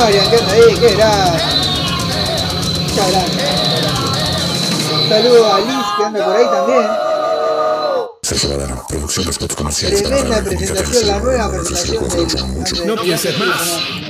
Marian que anda ahí, qué grande. Muchas gracias. Un saludo a Liz que anda por ahí también. Sergio Badano, producción de spots comerciales Tremenda presentación, la nueva presentación. No pienses más.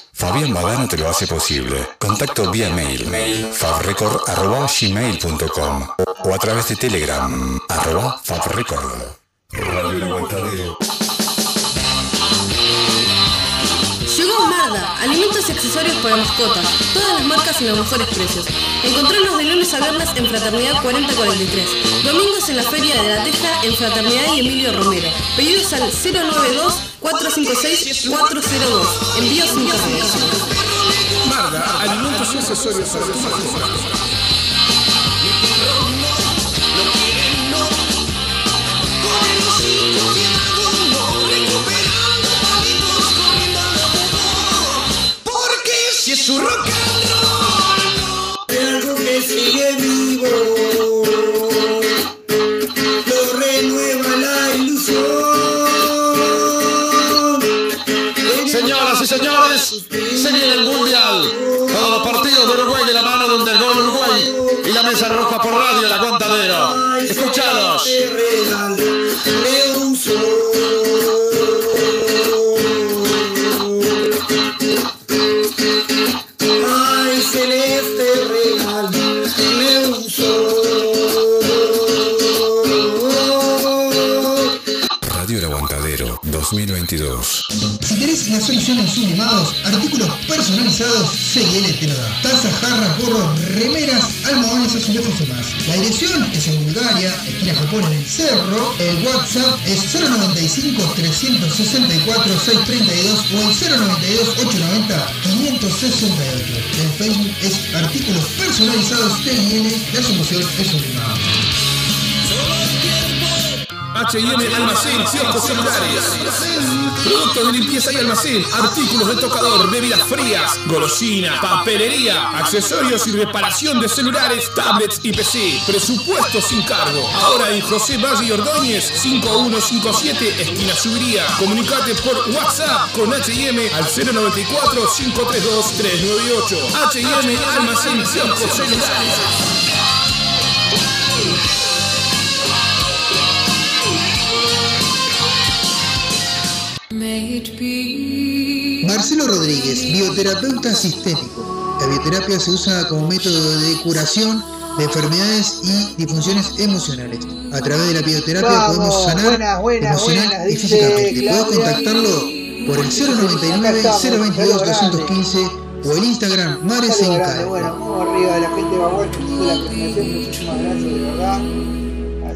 Fabián Badano te lo hace posible. Contacto vía mail, mail fabrecord.gmail.com o a través de Telegram, arroba fabrecord. Radio El Aguantadero. Llegó Marda, alimentos y accesorios para mascotas, todas las marcas y los mejores precios. Encontrarnos de lunes a viernes en Fraternidad 4043, domingos en la Feria de la Teja en Fraternidad y Emilio Romero. Pedidos al 092-456-402. Envíos sin. Marda, alimentos y accesorios. Porque si es su rock and roll, algo que sigue personalizados, CL te lo da. Tazas, jarras, gorros, remeras, almohadones, azulejos y más. La dirección es en Bulgaria, esquina Japón en el Cerro. El WhatsApp es 095 364 632 o el 092 890 568. El Facebook es artículos personalizados TIN, la solución es sublimado. H&M Almacén, kioscos celulares. Productos de limpieza y almacén, artículos de tocador, bebidas frías, golosina, papelería, accesorios y reparación de celulares, tablets y PC. Presupuesto sin cargo. Ahora en José Valle y Ordóñez, 5157, esquina Subiría. Comunicate por WhatsApp con H&M al 094 532 398. H&M Almacén, kioscos celulares. Marcelo Rodríguez, bioterapeuta sistémico. La bioterapia se usa como método de curación de enfermedades y disfunciones emocionales. A través de la bioterapia Vamos, podemos sanar buenas, buenas, emocional buenas, y físicamente. Podés contactarlo por el 099 022 215 o el Instagram Mares en bueno, vamos arriba de la gente que hizo la presentación, muchísimas gracias de verdad.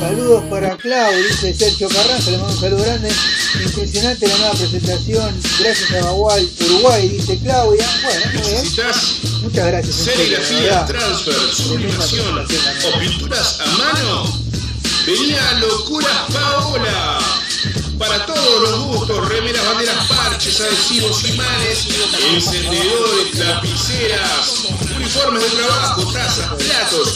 Saludos para Clau, dice Sergio Carranza, le mando un saludo grande. Impresionante la nueva presentación, gracias a Bagual, Uruguay, dice Claudia. Bueno, muy bien. ¿Necesitas Muchas gracias. serigrafía, transfer, sublimación o pinturas a mano? Venía a Locuras Paola. Para todos los gustos, remeras, banderas, parches, adhesivos, imanes, encendedores, lapiceras, uniformes de trabajo, tazas, platos,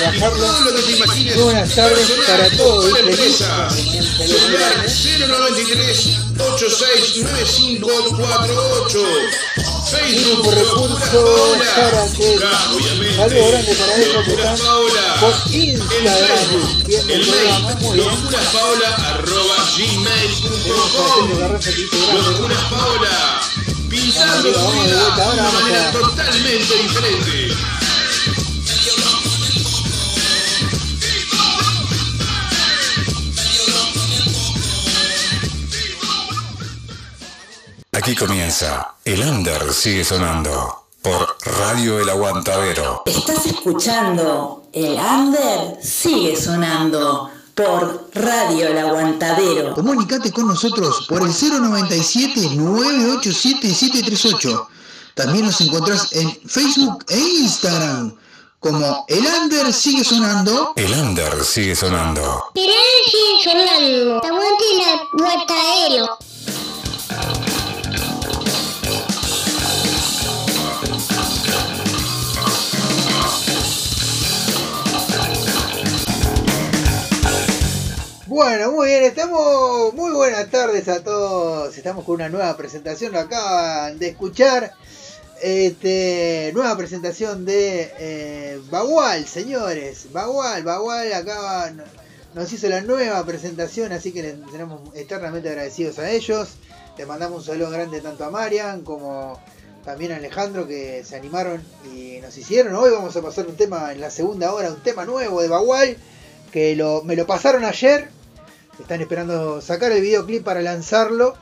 bajarlo. todo lo que te imagines. Buenas tardes para todos, empresas. Celular 093 869548 Facebook Por recurso para que grande para que están por Instagram viendo el programa muy bien. locuraspaola.gmail.com Locuras Paola Pintando tu vida de una manera totalmente diferente Aquí comienza El Under sigue sonando por Radio El Aguantadero. Estás escuchando El Under sigue sonando por Radio El Aguantadero. Comunicate con nosotros por el 097-987-738. También nos encontrás en Facebook e Instagram como El Under sigue sonando. El Under sigue sonando. sigue sonando. Aguante. Bueno, muy bien, estamos. Muy buenas tardes a todos. Estamos con una nueva presentación. Lo acaban de escuchar. Este, nueva presentación de eh, Bagual, señores. Bagual, Bagual acaba, nos hizo la nueva presentación, así que les tenemos eternamente agradecidos a ellos. Les mandamos un saludo grande tanto a Marian como también a Alejandro que se animaron y nos hicieron. Hoy vamos a pasar un tema en la segunda hora, un tema nuevo de Bagual que lo, me lo pasaron ayer. Están esperando sacar el videoclip para lanzarlo.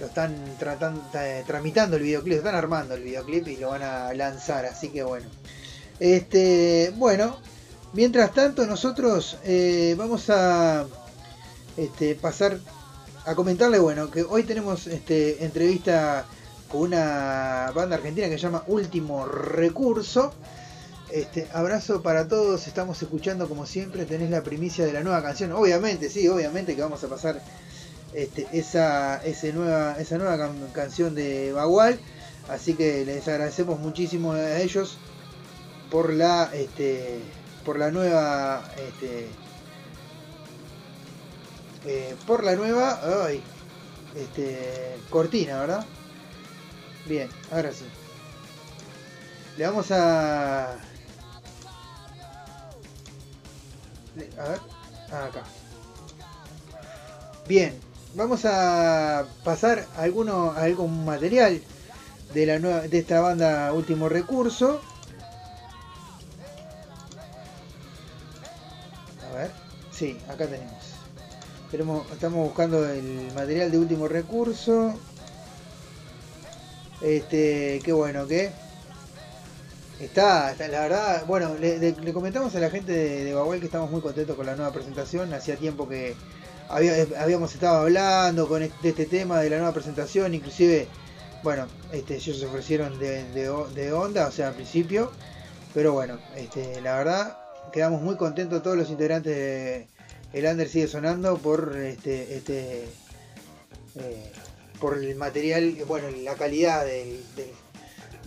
Lo están tratando, eh, tramitando el videoclip, están armando el videoclip y lo van a lanzar. Así que bueno. Este, bueno, mientras tanto nosotros eh, vamos a este, pasar a comentarle, bueno, que hoy tenemos este, entrevista con una banda argentina que se llama Último Recurso. Este, abrazo para todos, estamos escuchando como siempre, tenés la primicia de la nueva canción. Obviamente, sí, obviamente que vamos a pasar este, esa, ese nueva, esa nueva can- canción de Bagual. Así que les agradecemos muchísimo a ellos por la este, por la nueva este, eh, por la nueva este, cortina, ¿verdad? Bien, ahora sí. Le vamos a a ver, ah, acá. Bien, vamos a pasar alguno, algún material de la nueva, de esta banda Último Recurso. A ver, sí, acá tenemos. Tenemos- estamos buscando el material de Último Recurso. Este, qué bueno que está, la verdad, bueno, le, comentamos a la gente de, de que estamos muy contentos con la nueva presentación. Hacía tiempo que había- habíamos estado hablando con este, de este tema de la nueva presentación, inclusive, bueno, este, ellos se ofrecieron de, onda, o sea, al principio, pero bueno, este, la verdad, quedamos muy contentos todos los integrantes de El Under sigue sonando por este, este, eh, por el material, bueno, la calidad de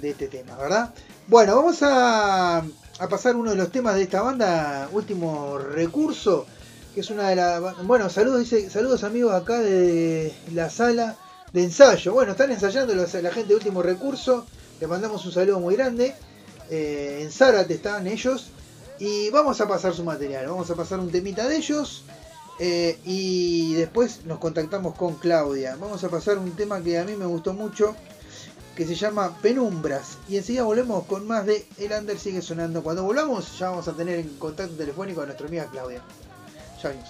este tema, ¿verdad? Bueno, vamos a, a pasar uno de los temas de esta banda, último recurso, que es una de las... Bueno, saludos, dice, saludos amigos acá de la sala de ensayo. Bueno, están ensayando la gente de último recurso, le mandamos un saludo muy grande. Eh, en Zárate están ellos. Y vamos a pasar su material, vamos a pasar un temita de ellos. eh, y después nos contactamos con Claudia. Vamos a pasar un tema que a mí me gustó mucho, que se llama Penumbras. Y enseguida volvemos con más de El Under sigue sonando. Cuando volvamos ya vamos a tener en contacto telefónico a nuestra amiga Claudia. Ya venimos.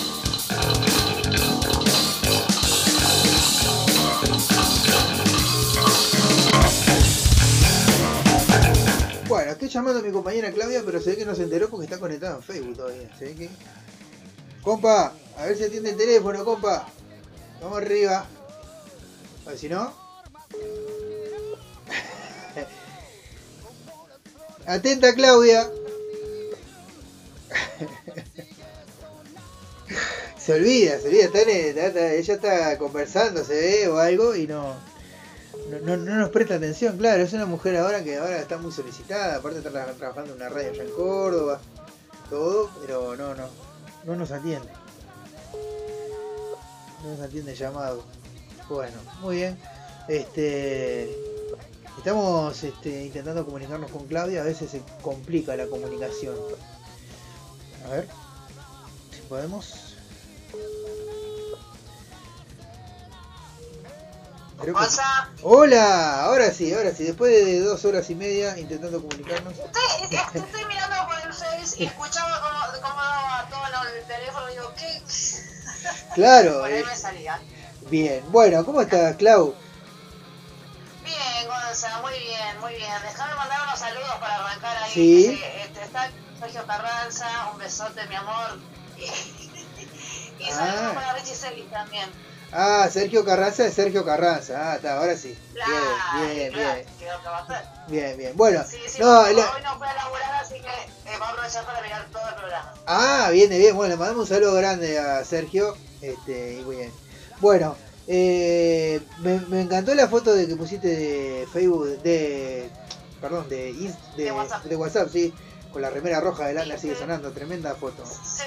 Estoy llamando a mi compañera Claudia, pero se ve que no se enteró porque está conectada en Facebook todavía. Se ve que... Compa, a ver si atiende el teléfono, compa. Vamos arriba. A ver si no. Atenta, Claudia. se olvida, se olvida. está ella está conversando, se ve o algo y no, no, no- no nos presta atención. Claro, es una mujer ahora que ahora está muy solicitada. Aparte está tra- trabajando en una radio allá en Córdoba. Todo, pero no, no. No nos atiende. No nos atiende el llamado. Bueno, muy bien. Este. Estamos este, intentando comunicarnos con Claudia, a veces se complica la comunicación. A ver si podemos. Creo que- WhatsApp. Hola, ahora sí, ahora sí. Después de dos horas y media intentando comunicarnos. Estoy, mirando por el Face y escuchaba cómo, cómo daba todo el teléfono. Digo, ¿qué? Claro, Por ahí eh, me salía. bien. Bueno, ¿cómo estás, Clau? Bien, Gonza, muy bien, muy bien. Déjame mandar unos saludos para arrancar ahí. Sí. Este, este, está Sergio Carranza, un besote, mi amor. Y, y Ah. saludos para Richie Celis también. Ah, Sergio Carranza es Sergio Carranza. Ah, está, ahora sí. Claro, Bien, bien, claro, bien. que va a hacer. Bien, bien. Bueno, Sí, sí, no, hoy la- no fue a laburar, así que eh, va a aprovechar para mirar todo el programa. Ah, viene bien. Bueno, le mandamos un saludo grande a Sergio. Este, y muy bien. Bueno, eh, me, me encantó la foto de que pusiste de Facebook, de. Perdón, de, de, De WhatsApp. de WhatsApp, sí. Con la remera roja del Ander sigue sonando. Tremenda foto. Sí,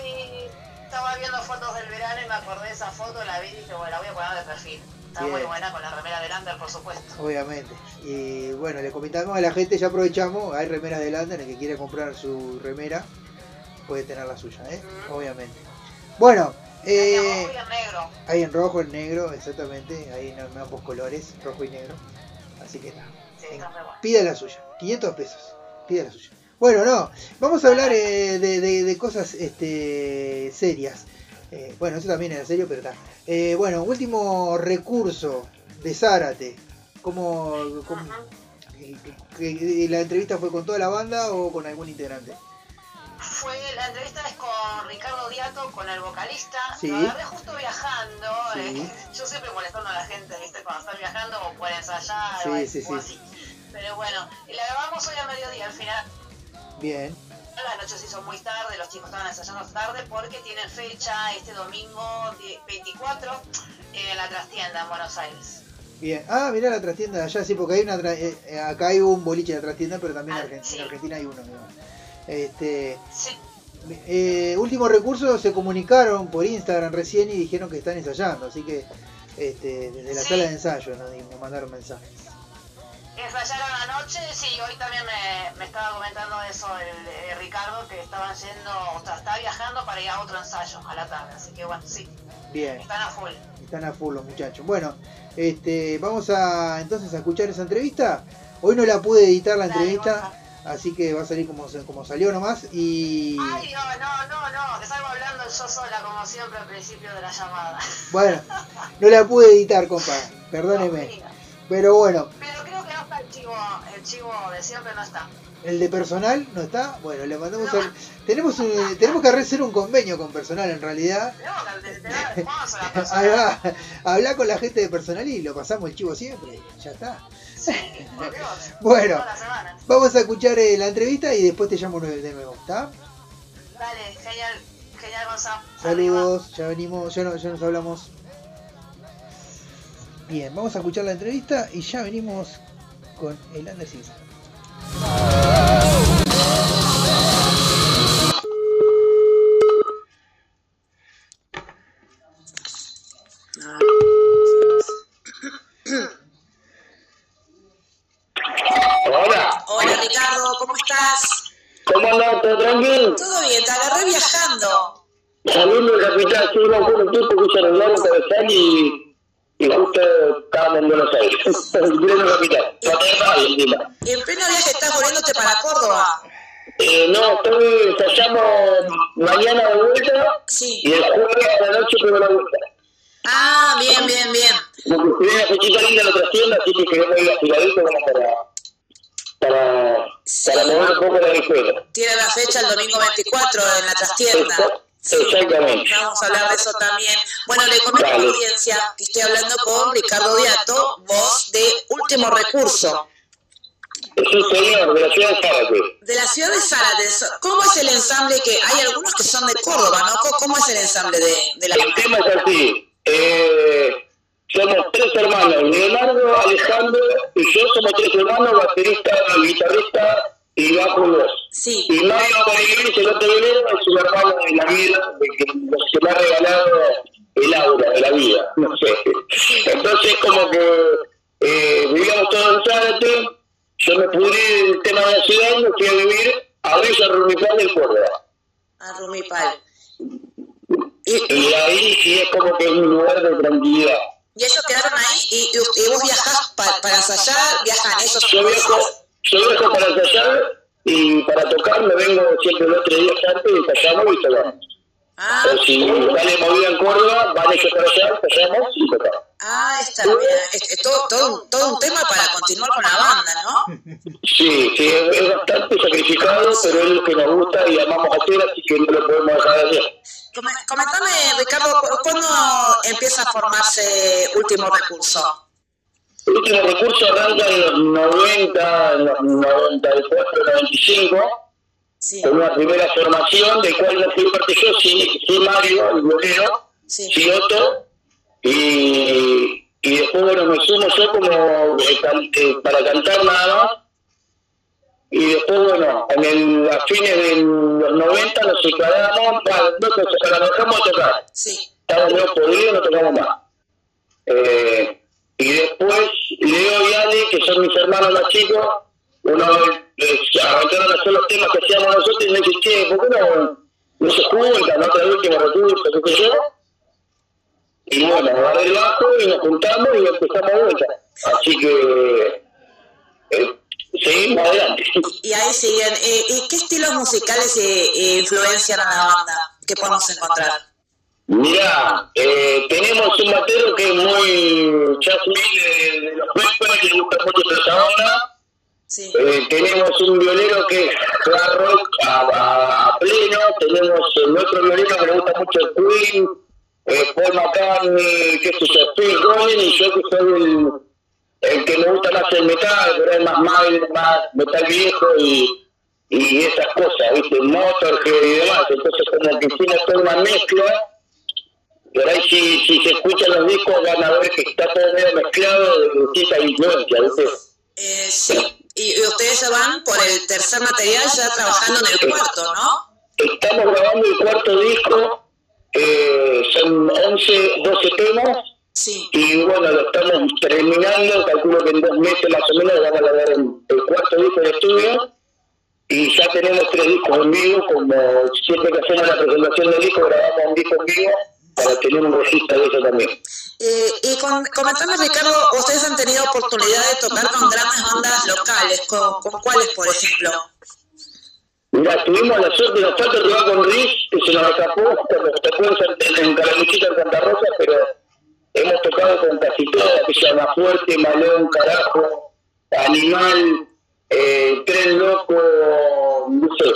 estaba viendo fotos del verano y me acordé de esa foto, la vi y dije, bueno, la voy a poner de perfil. Está Bien. muy buena con la remera del Under, por supuesto. Obviamente. Y bueno, le comentamos a la gente, ya aprovechamos, hay remeras de Lander, el que quiere comprar su remera puede tener la suya, ¿eh? Obviamente. Bueno, Eh, rojo y en negro. hay en rojo, en negro, exactamente, hay en en ambos colores, rojo y negro. Así que nada, Sí, está pida la suya, 500 pesos, pida la suya. Bueno, no, vamos a hablar eh, de, de- de cosas este, serias. Eh, bueno, eso también era serio, pero está. Eh, bueno, último recurso de Zárate. ¿Cómo, que- que- ¿La entrevista fue con toda la banda o con algún integrante? Fue, la entrevista es con Ricardo Diato, con el vocalista. Sí. Lo agarré justo viajando. Sí. eh, yo siempre molestando a la gente, ¿viste? Cuando están viajando o por ensayar Sí, o, sí, o sí. así. Pero bueno, y la grabamos hoy a mediodía. Al final, Bien, la noche se hizo muy tarde, los chicos estaban ensayando tarde porque tienen fecha este domingo die- 24 en la trastienda en Buenos Aires. bien. Ah, mirá la trastienda de allá, sí, porque hay una tra- eh, eh, acá hay un boliche de trastienda, pero también en Ah, Argen- sí. en Argentina hay uno. Este, Sí, eh, último recurso, se comunicaron por Instagram recién y dijeron que están ensayando, así que este, desde la Sí. sala de ensayo ¿no? Y me mandaron mensajes. Ensayaron anoche, sí, hoy también me, me estaba comentando eso el, eh, Ricardo, que estaban yendo, o sea, está viajando para ir a otro ensayo a la tarde, así que bueno, sí, Bien. están a full. Están a full los muchachos. Bueno, este, vamos a entonces a escuchar esa entrevista. Hoy no la pude editar la entrevista, así que va a salir como, como salió nomás. Y Ay, no, no, no, no, que salgo hablando yo sola como siempre al principio de la llamada. bueno, no la pude editar, compa. Perdóneme. Pero bueno, Pero chivo, el chivo de siempre no está. el de personal no está. Bueno, le mandamos No. al- tenemos un- tenemos que hacer un convenio con personal en realidad. No, que te- te da- vamos a la Ahí persona. va, hablar con la gente de personal y lo pasamos el chivo siempre. Ya está. Sí, por Dios. Bueno. Vamos a escuchar eh, la entrevista y después te llamo de nuevo, ¿está? Dale, genial, genial Gonzalo. Saludos, ya venimos, ya, no- ya nos hablamos. Bien, vamos a escuchar la entrevista y ya venimos con el Ander Silva. Hola, Hola Ricardo, ¿cómo estás? ¿cómo andás? ¿Todo tranquilo? Todo bien, te agarré viajando. Saliendo del capital, un tiempo que se arreglaron para estar y, y justo estábamos en Buenos Aires, viendo la capital, tenés nadie encima. En pleno viaje estás volviéndote para Córdoba. Eh, no, estoy, ensayamos mañana de vuelta Sí. y el jueves a la noche tengo la vuelta. Ah, bien, bien, bien. Porque una fechita linda en otra tienda, así que queremos ir a Filadelfia como para, para, para mover un poco la escuela. Tiene la fecha el domingo 24 en la trastienda. Sí, Exactamente. Vamos a hablar de eso también. Bueno, le comento a la audiencia que estoy hablando con Ricardo Diato, voz de Último Recurso, un señor de la ciudad de Zárate. de la ciudad de Zárate. ¿Cómo es el ensamble que hay algunos que son de Córdoba, ¿no? ¿Cómo- ¿Cómo es el ensamble de, de la El tema es así. Eh, somos tres hermanos, Leonardo, Alejandro y yo somos tres hermanos, baterista, guitarrista y bajo y voz. Sí, Y Mario Peregrini, el otro dinero, es un hermano de la vida, de que, los que me ha regalado el aura de la vida, no sé. Entonces como que eh, vivíamos todos en Zárate, yo me pudrí el tema de la ciudad y me fui a vivir a Villa Rumipal del Córdoba. a Rumipal. Y ahí sí es como que es un lugar de tranquilidad. Y ellos quedaron ahí y, y, y vos viajás pa- para ensayar, viajan esos Yo viajo, yo viajo para ensayar y para tocar me vengo siempre los tres días antes y ensayamos y tocamos. Ah, O si sale movida en Córdoba, van ellos para allá, ensayamos y tocamos. ah, está bien. Es, es todo, todo, un- todo un tema para continuar con la banda, ¿no? Sí, sí, es, es bastante sacrificado, pero es lo que nos gusta y amamos hacer, así que no lo podemos dejar de hacer. Come- Comentame, Ricardo, ¿cu- ¿cuándo empieza a formarse Último Recurso? El último recurso arranca en los 90, en los 94, 95, con una primera formación, de cual no fui parte yo, sí, sí Mario, el violero, sí. Otto, y, y después, bueno, me sumo yo como eh, can- eh, para cantar nada más, y después, bueno, en el, a fines de los 90 nos separamos, no nos separamos, dejamos de tocar. Estábamos medio podridos, no tocamos más. Eh, y después Leo y Ale, que son mis hermanos más chicos, uno eh, arrancaron a hacer los temas que hacíamos nosotros y me dice, che, ¿por qué no, no se juntan, no trae último recurso, qué sé yo? Y bueno, agarré el bajo y nos juntamos y empezamos de vuelta. Así que eh, seguimos adelante. Y ahí siguen. Eh, ¿Y qué estilos musicales eh, eh, influencian a la banda que podemos encontrar? Mirá, eh, tenemos un batero que es muy jazzmil de, de los Peppers, que le gusta mucho esa onda. Eh, tenemos un violero que es rock a, pleno. Tenemos el otro violero que le gusta mucho el Queen, eh, Paul McCartney, qué sé yo, Phil Collins, y yo que soy el, el que me gusta más el metal, pero es más mal, más metal viejo y, y esas cosas, ¿viste? Motorhead y demás. Entonces, como que hicimos toda una mezcla. Por ahí, si, si se escuchan los discos, van a ver que está todo medio mezclado de distintas influencias, ¿viste? Eh, sí. Y, y ustedes ya van por el tercer material ya trabajando en el cuarto, ¿no? Estamos grabando el cuarto disco, eh, son 11, 12 temas. Y bueno, lo estamos terminando, calculo que en dos meses más o menos vamos a grabar el, el cuarto disco de estudio. Y ya tenemos tres discos en vivo, como siempre que hacemos la presentación del disco, grabamos un disco en vivo para tener un registro de eso también. Eh, y con, comentame, Ricardo, ustedes han tenido oportunidad de tocar con grandes bandas locales, ¿con, con cuáles, por ejemplo? Mira, tuvimos la suerte, nos falta tocar con Riz, que se nos escapó cuando tocó en, en Calamuchita, en Santa Rosa, pero hemos tocado con casi todas, que se llama Fuerte, Malón, Carajo, Animal, eh, Tren Loco, no sé,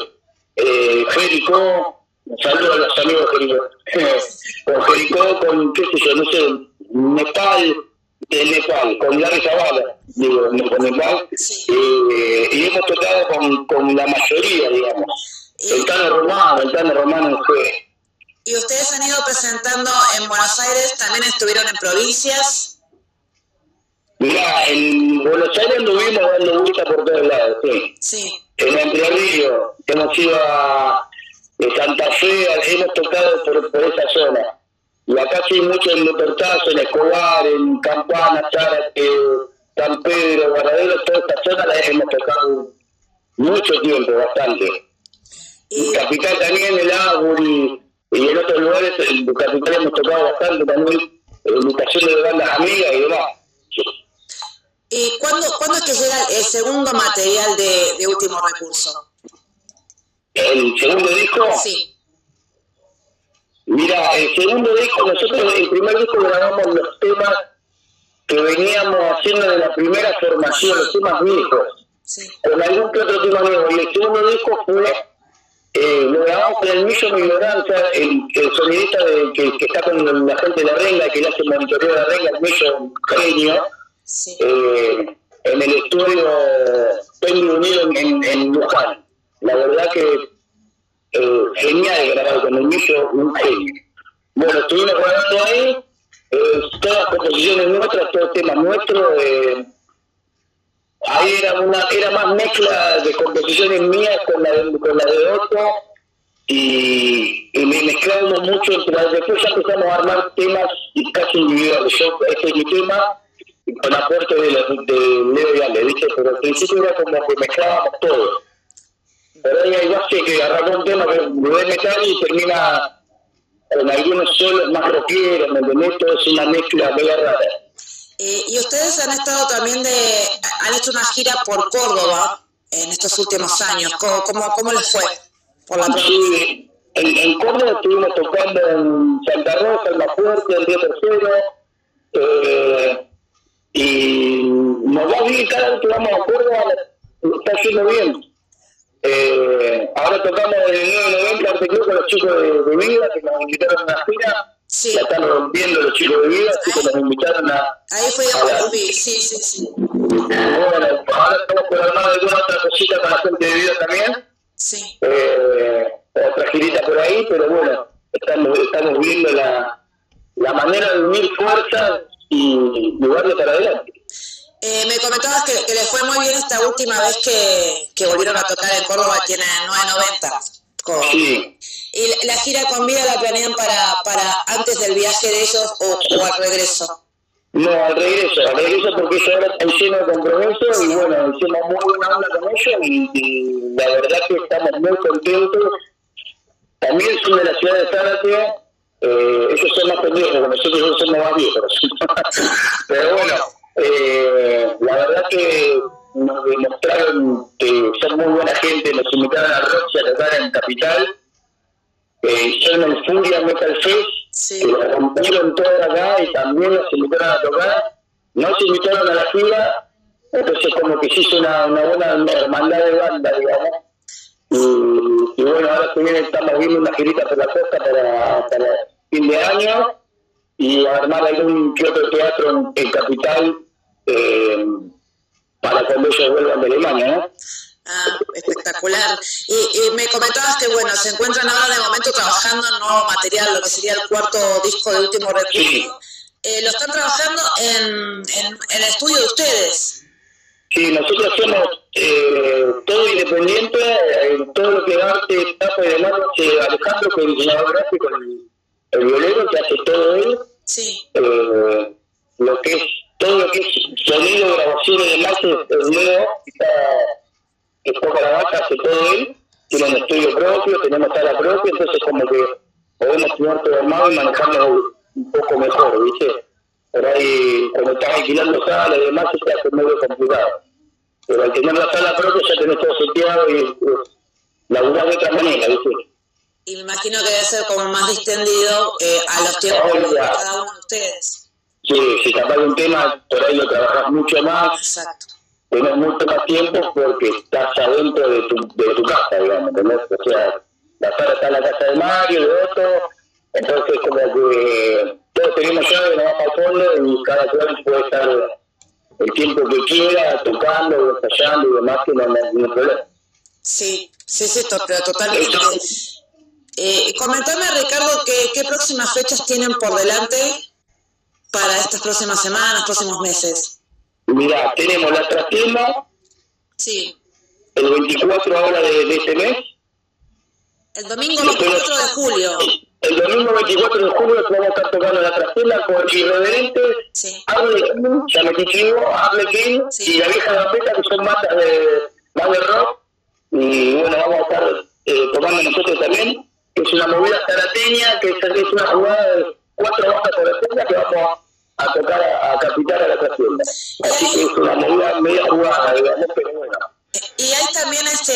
eh, Jericó, saludos a los amigos Jericó, con Jericó, con qué sé yo, no sé, Nepal, de Nepal, con Larry Zavala, digo, con Nepal, eh, y hemos tocado con, con la mayoría, digamos. El Tano Romano, el Tano Romano fue. Y ustedes han ido presentando en Buenos Aires, también estuvieron en provincias. Mirá, en Buenos Aires anduvimos dando vueltas por todos lados, sí. Sí. En Entre Ríos, hemos ido a de Santa Fe, hemos tocado por, por esa zona. Y acá sí, mucho en Lupertazo, en Escobar, en Campana, Zárate, San Pedro, Guardadero, toda esta zona la hemos tocado mucho tiempo, bastante. Y Capital también, el Árbol y, en otros lugares, en Capital hemos tocado bastante también, en invitaciones de bandas amigas y demás. ¿Y cuándo, cuándo es que llega el segundo material de, de Último Recurso? ¿El segundo disco? Sí. Mira, el segundo disco, nosotros el primer disco grabamos los temas que veníamos haciendo de la primera formación, los temas viejos, con algún que otro tema nuevo. Y el segundo disco fue, eh, lo grabamos con el Millo Ignorancia, el, el sonidista de, que, que está con la gente de la renga, que le hace el monitoreo de la renga, el Millo genio, eh, en el estudio Penny Unido en, en, en Luján. La verdad que eh, genial grabar con el Millo, un genio. Bueno, estuvimos grabando ahí, eh, todas composiciones nuestras, todos temas nuestros. Eh, ahí era una era más mezcla de composiciones mías con la de, con la de Otto y, y me mezclamos mucho entre las después ya empezamos a armar temas casi individuales. Yo, este es mi tema, con aporte de, la, de Leo y Ale, ¿viste? Pero al principio era como que mezclábamos todo. Pero hay base que arrancó un tema que de metal y termina con algunos solos más rockeros, ¿me entendés? Todo es una mezcla mega rara. Eh, y ustedes han estado también de, han hecho una gira por Córdoba en estos últimos años. ¿Cómo, cómo, cómo les fue por la? Sí, en, en Córdoba estuvimos tocando en Santa Rosa, en La Fuerte, en Río Tercero, eh, y nos va bien cada vez que vamos a Córdoba, está yendo bien. Eh, ahora tocamos en el 990 Arte Club con los chicos de, de Vida, que nos invitaron a una gira, la están rompiendo los chicos de Vida, así que nos invitaron a... Ahí fue a la- sí, sí, sí. Bueno, ahora estamos armar alguna otra cosita para la gente de Vida también. Sí. Eh, otra girita por ahí, pero bueno, estamos, estamos viendo la, la manera de unir fuerzas y, darle para adelante. Eh, me comentabas que, que les fue muy bien esta última vez que, que volvieron a tocar en Córdoba, el 990. Con- Sí, ¿Y la, gira con vida la planean para, para antes del viaje de ellos o, o al regreso? no, al regreso, al regreso porque ellos ahora están llenos de compromiso y bueno, hicimos muy buena onda con ellos y, y la verdad que estamos muy contentos. También son de la ciudad de Zárate, eh, ellos son más pendejos, nosotros somos más viejos. Pero bueno, eh, la verdad que nos demostraron que son muy buena gente, nos invitaron a Roxy a tocar en Capital, eh, el Furia Metal Fest, que la rompieron toda acá y también nos invitaron a tocar, nos invitaron a la gira, entonces como que se hizo una, una buena hermandad de banda, digamos. Y, y bueno, ahora también estamos viendo una girita por la costa para, para fin de año y armar algún que otro teatro en, en Capital eh, para cuando ellos vuelvan de Alemania, ¿no? Ah, espectacular. Y, y me comentabas que, bueno, se encuentran ahora de momento trabajando en nuevo material, lo que sería el cuarto disco de último recurso. Eh, lo están trabajando en, en, en el estudio de ustedes. Sí, nosotros hacemos eh, todo independiente, eh, todo lo que es arte, tapa y demás, eh, Alejandro, que es el diseñador gráfico, el, el violero, que hace todo él. Sí. Eh, lo que es, todo lo que es sonido, grabación y demás, es el Leo, que toca la vaca, hace todo él, tiene un estudio propio, tenemos sala propia, entonces como que podemos tener todo armado y manejarlo un poco mejor, ¿viste? Por ahí, cuando estás alquilando sala y demás, se hace medio complicado. Pero al tener la sala propia ya tenés todo seteado y laburar de otra manera, ¿viste? Y me imagino que debe ser como más distendido eh, a los tiempos de cada uno de ustedes. Sí, si capaz un tema, por ahí lo trabajas mucho más, Exacto. tenés mucho más tiempo porque estás adentro de tu, de tu casa, digamos, ¿entendés? O sea, la sala está en la casa de Mario, de Otto, entonces como que todos tenemos llave, nos vamos al fondo y cada cual puede estar el tiempo que quiera, tocando, ensayando y demás, que no hay ningún problema. Sí, sí, sí, to- pero totalmente. Eh, comentame, Ricardo, ¿qué, qué próximas fechas tienen por delante para estas próximas semanas, próximos meses? Mirá, tenemos la trastienda. Sí, el 24 ahora de, de este mes, el domingo 24 de julio. el domingo 24 de julio vamos a estar tocando la trastienda con Irreverente, Arlequín, ya me chivo, Arlequín y la vieja gambeta que son bandas de, más de rock. Y bueno, vamos a estar eh, tocando nosotros también, que es una movida zarateña, que es, es una jugada de cuatro por la tienda que vamos a tocar a, a capital a la trastienda. Así que es una movida media jugada, digamos, pero bueno. Y hay también este,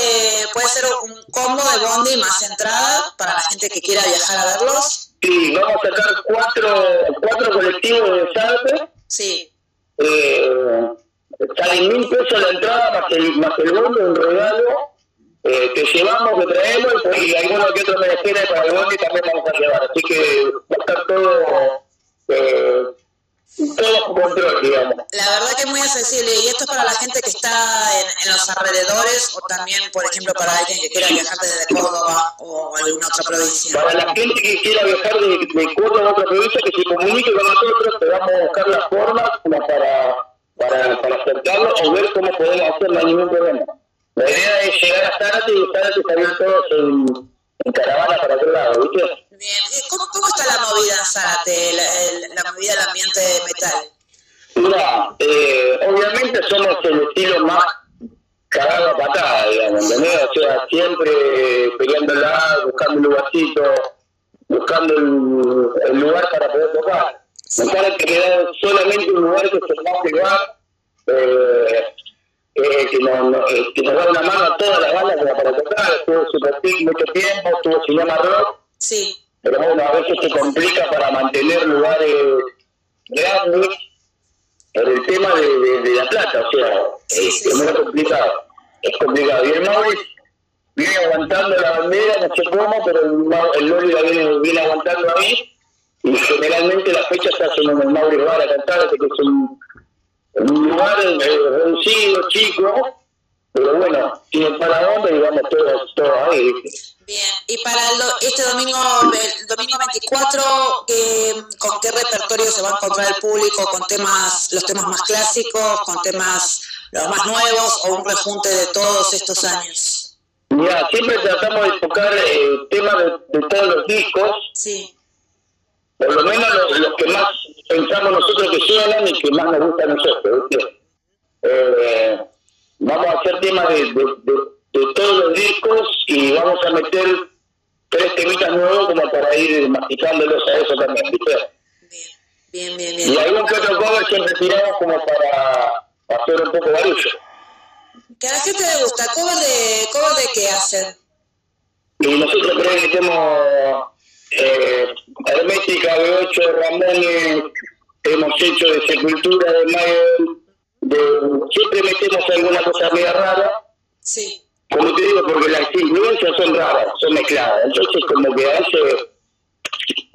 puede ser un combo de bondi más entrada para la gente que quiera viajar a verlos. Sí, vamos a sacar cuatro, cuatro colectivos de Zarte. Sí. Eh, salen mil pesos la entrada más el, más el bondi, un regalo. Eh, que llevamos, que traemos y alguno que otro me espera para el bondi también vamos a llevar. Así que va a estar todo, eh, todo control, digamos. La verdad que es muy accesible y esto es para la gente que está en, en los alrededores o también, por ejemplo, para alguien que quiera viajar desde Córdoba o alguna otra provincia. Para la gente que quiera viajar de, de Córdoba a otra provincia, que se comunique con nosotros, que vamos a buscar las formas como para, para, para acercarlo o ver cómo podemos hacer, no ningún problema. La idea es llegar a Zárate y Zárate salir todos en, en caravana para otro lado, ¿viste? Bien, ¿cómo, cómo está la movida en Zárate, la, movida del ambiente de metal? Mira, eh, obviamente somos el estilo más cagado a patada, digamos, ¿entendés? O sea, siempre peleándola, buscando un lugarcito, buscando el, el lugar para poder tocar. Nos han quedado solamente un lugar que se llama lugar, eh, eh, que, nos, no- eh, que nos da una mano a todas las bandas como para tocar. Estuvo Super mucho tiempo, estuvo Cinema Rock, Sí, pero bueno, a veces se complica para mantener lugares grandes por el tema de, de, de la plata, o sea, es, es muy complicado, es complicado. Y el Mauri viene aguantando la bandera, no sé cómo, pero el, el Loli la viene, viene aguantando ahí, y generalmente las fechas se hacen en el Mauri Bar a cantar, que es un, un lugar eh, reducido, chico, pero bueno, tiene para dónde y vamos todos, todos ahí, bien. Y para el do- este domingo, el domingo 24, eh, ¿con qué repertorio se va a encontrar el público? ¿Con temas, los temas más clásicos, con temas los más nuevos o un rejunte de todos estos años? Mira, siempre tratamos de tocar eh, temas de, de todos los discos, Sí, por lo menos los, los que más pensamos nosotros que suenan y que más nos gustan a nosotros. Eh, vamos a hacer temas de, de, de- de todos los discos y vamos a meter tres temitas nuevos como para ir masticándolos a eso también. ¿viste? bien, bien, Y algún que otro cover siempre tiramos como para hacer un poco barullo. ¿Que a la gente le gusta? ¿Cover de, cover de qué hacen? Y nosotros creo que tenemos eh, Hermética, B8, Ramones, hemos hecho de Sepultura, de Mayo, de, siempre metemos alguna cosa media rara, Sí, como te digo, porque las influencias son raras, son mezcladas, entonces como que a veces,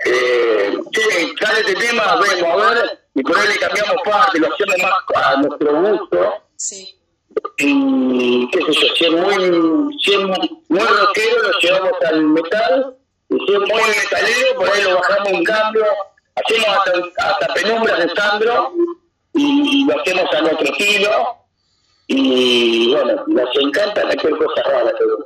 eh, sí, sale este tema, vemos, a ver, y por ahí le cambiamos parte, lo hacemos más a nuestro gusto, sí. y qué sé yo, si es muy, si es muy, muy rockero lo llevamos al metal, y si es muy metalero, por ahí lo bajamos un cambio, hacemos hasta, hasta penumbras de Sandro, y, lo hacemos a nuestro estilo, y bueno, nos encanta cualquier cosa rara. Pero,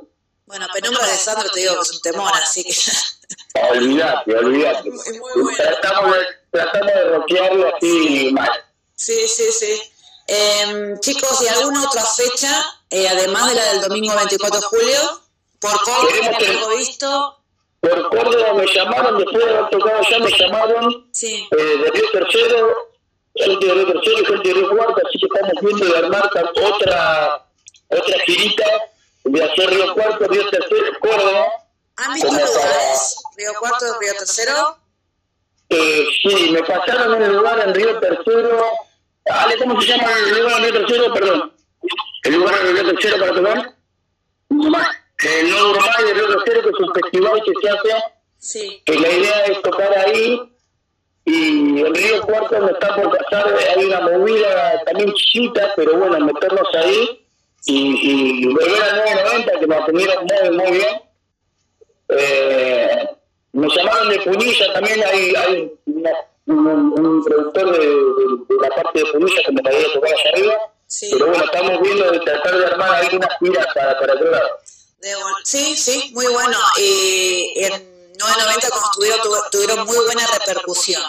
Bueno, Penumbra de Sandro te digo que es un temor, así que... olvidate, olvidate. Tratamos de, tratamos de rockearlo así mal. Sí, sí, sí. Eh, chicos, ¿y alguna otra fecha, eh, además de la del domingo 24 de julio? ¿Por ¿tiene que- visto? Por Córdoba me llamaron, después de haber tocado ya me llamaron Sí. eh, de Río Tercero, gente de Río Tercero y gente de Río Cuarto, así que estamos viendo de armar otra otra girita de hacer Río Cuarto, Río Tercero, Córdoba. ¿Han visto lugares? ¿Río Cuarto, Río Tercero? Eh, sí, me pasaron un lugar en Río Tercero. Ale, ¿cómo se llama el lugar en Río Tercero? Perdón. ¿El lugar en Río Tercero para tocar? El Nuevo Uruguay de Río Tercero, que es un festival que se hace Sí. que la idea es tocar ahí y el Río Cuarto me está por pasar, hay una movida también chiquita, pero bueno, meternos ahí y, y volver a 990 que nos atendieron muy, muy bien. Eh, me llamaron de Punilla también, hay, hay una- un, un productor de, de- de la parte de Punilla que me quería tocar allá arriba, pero bueno, estamos viendo de tratar de armar algunas giras para, para otro lado. De- sí, sí, muy bueno. Y en 990 como tuvieron muy buena repercusión.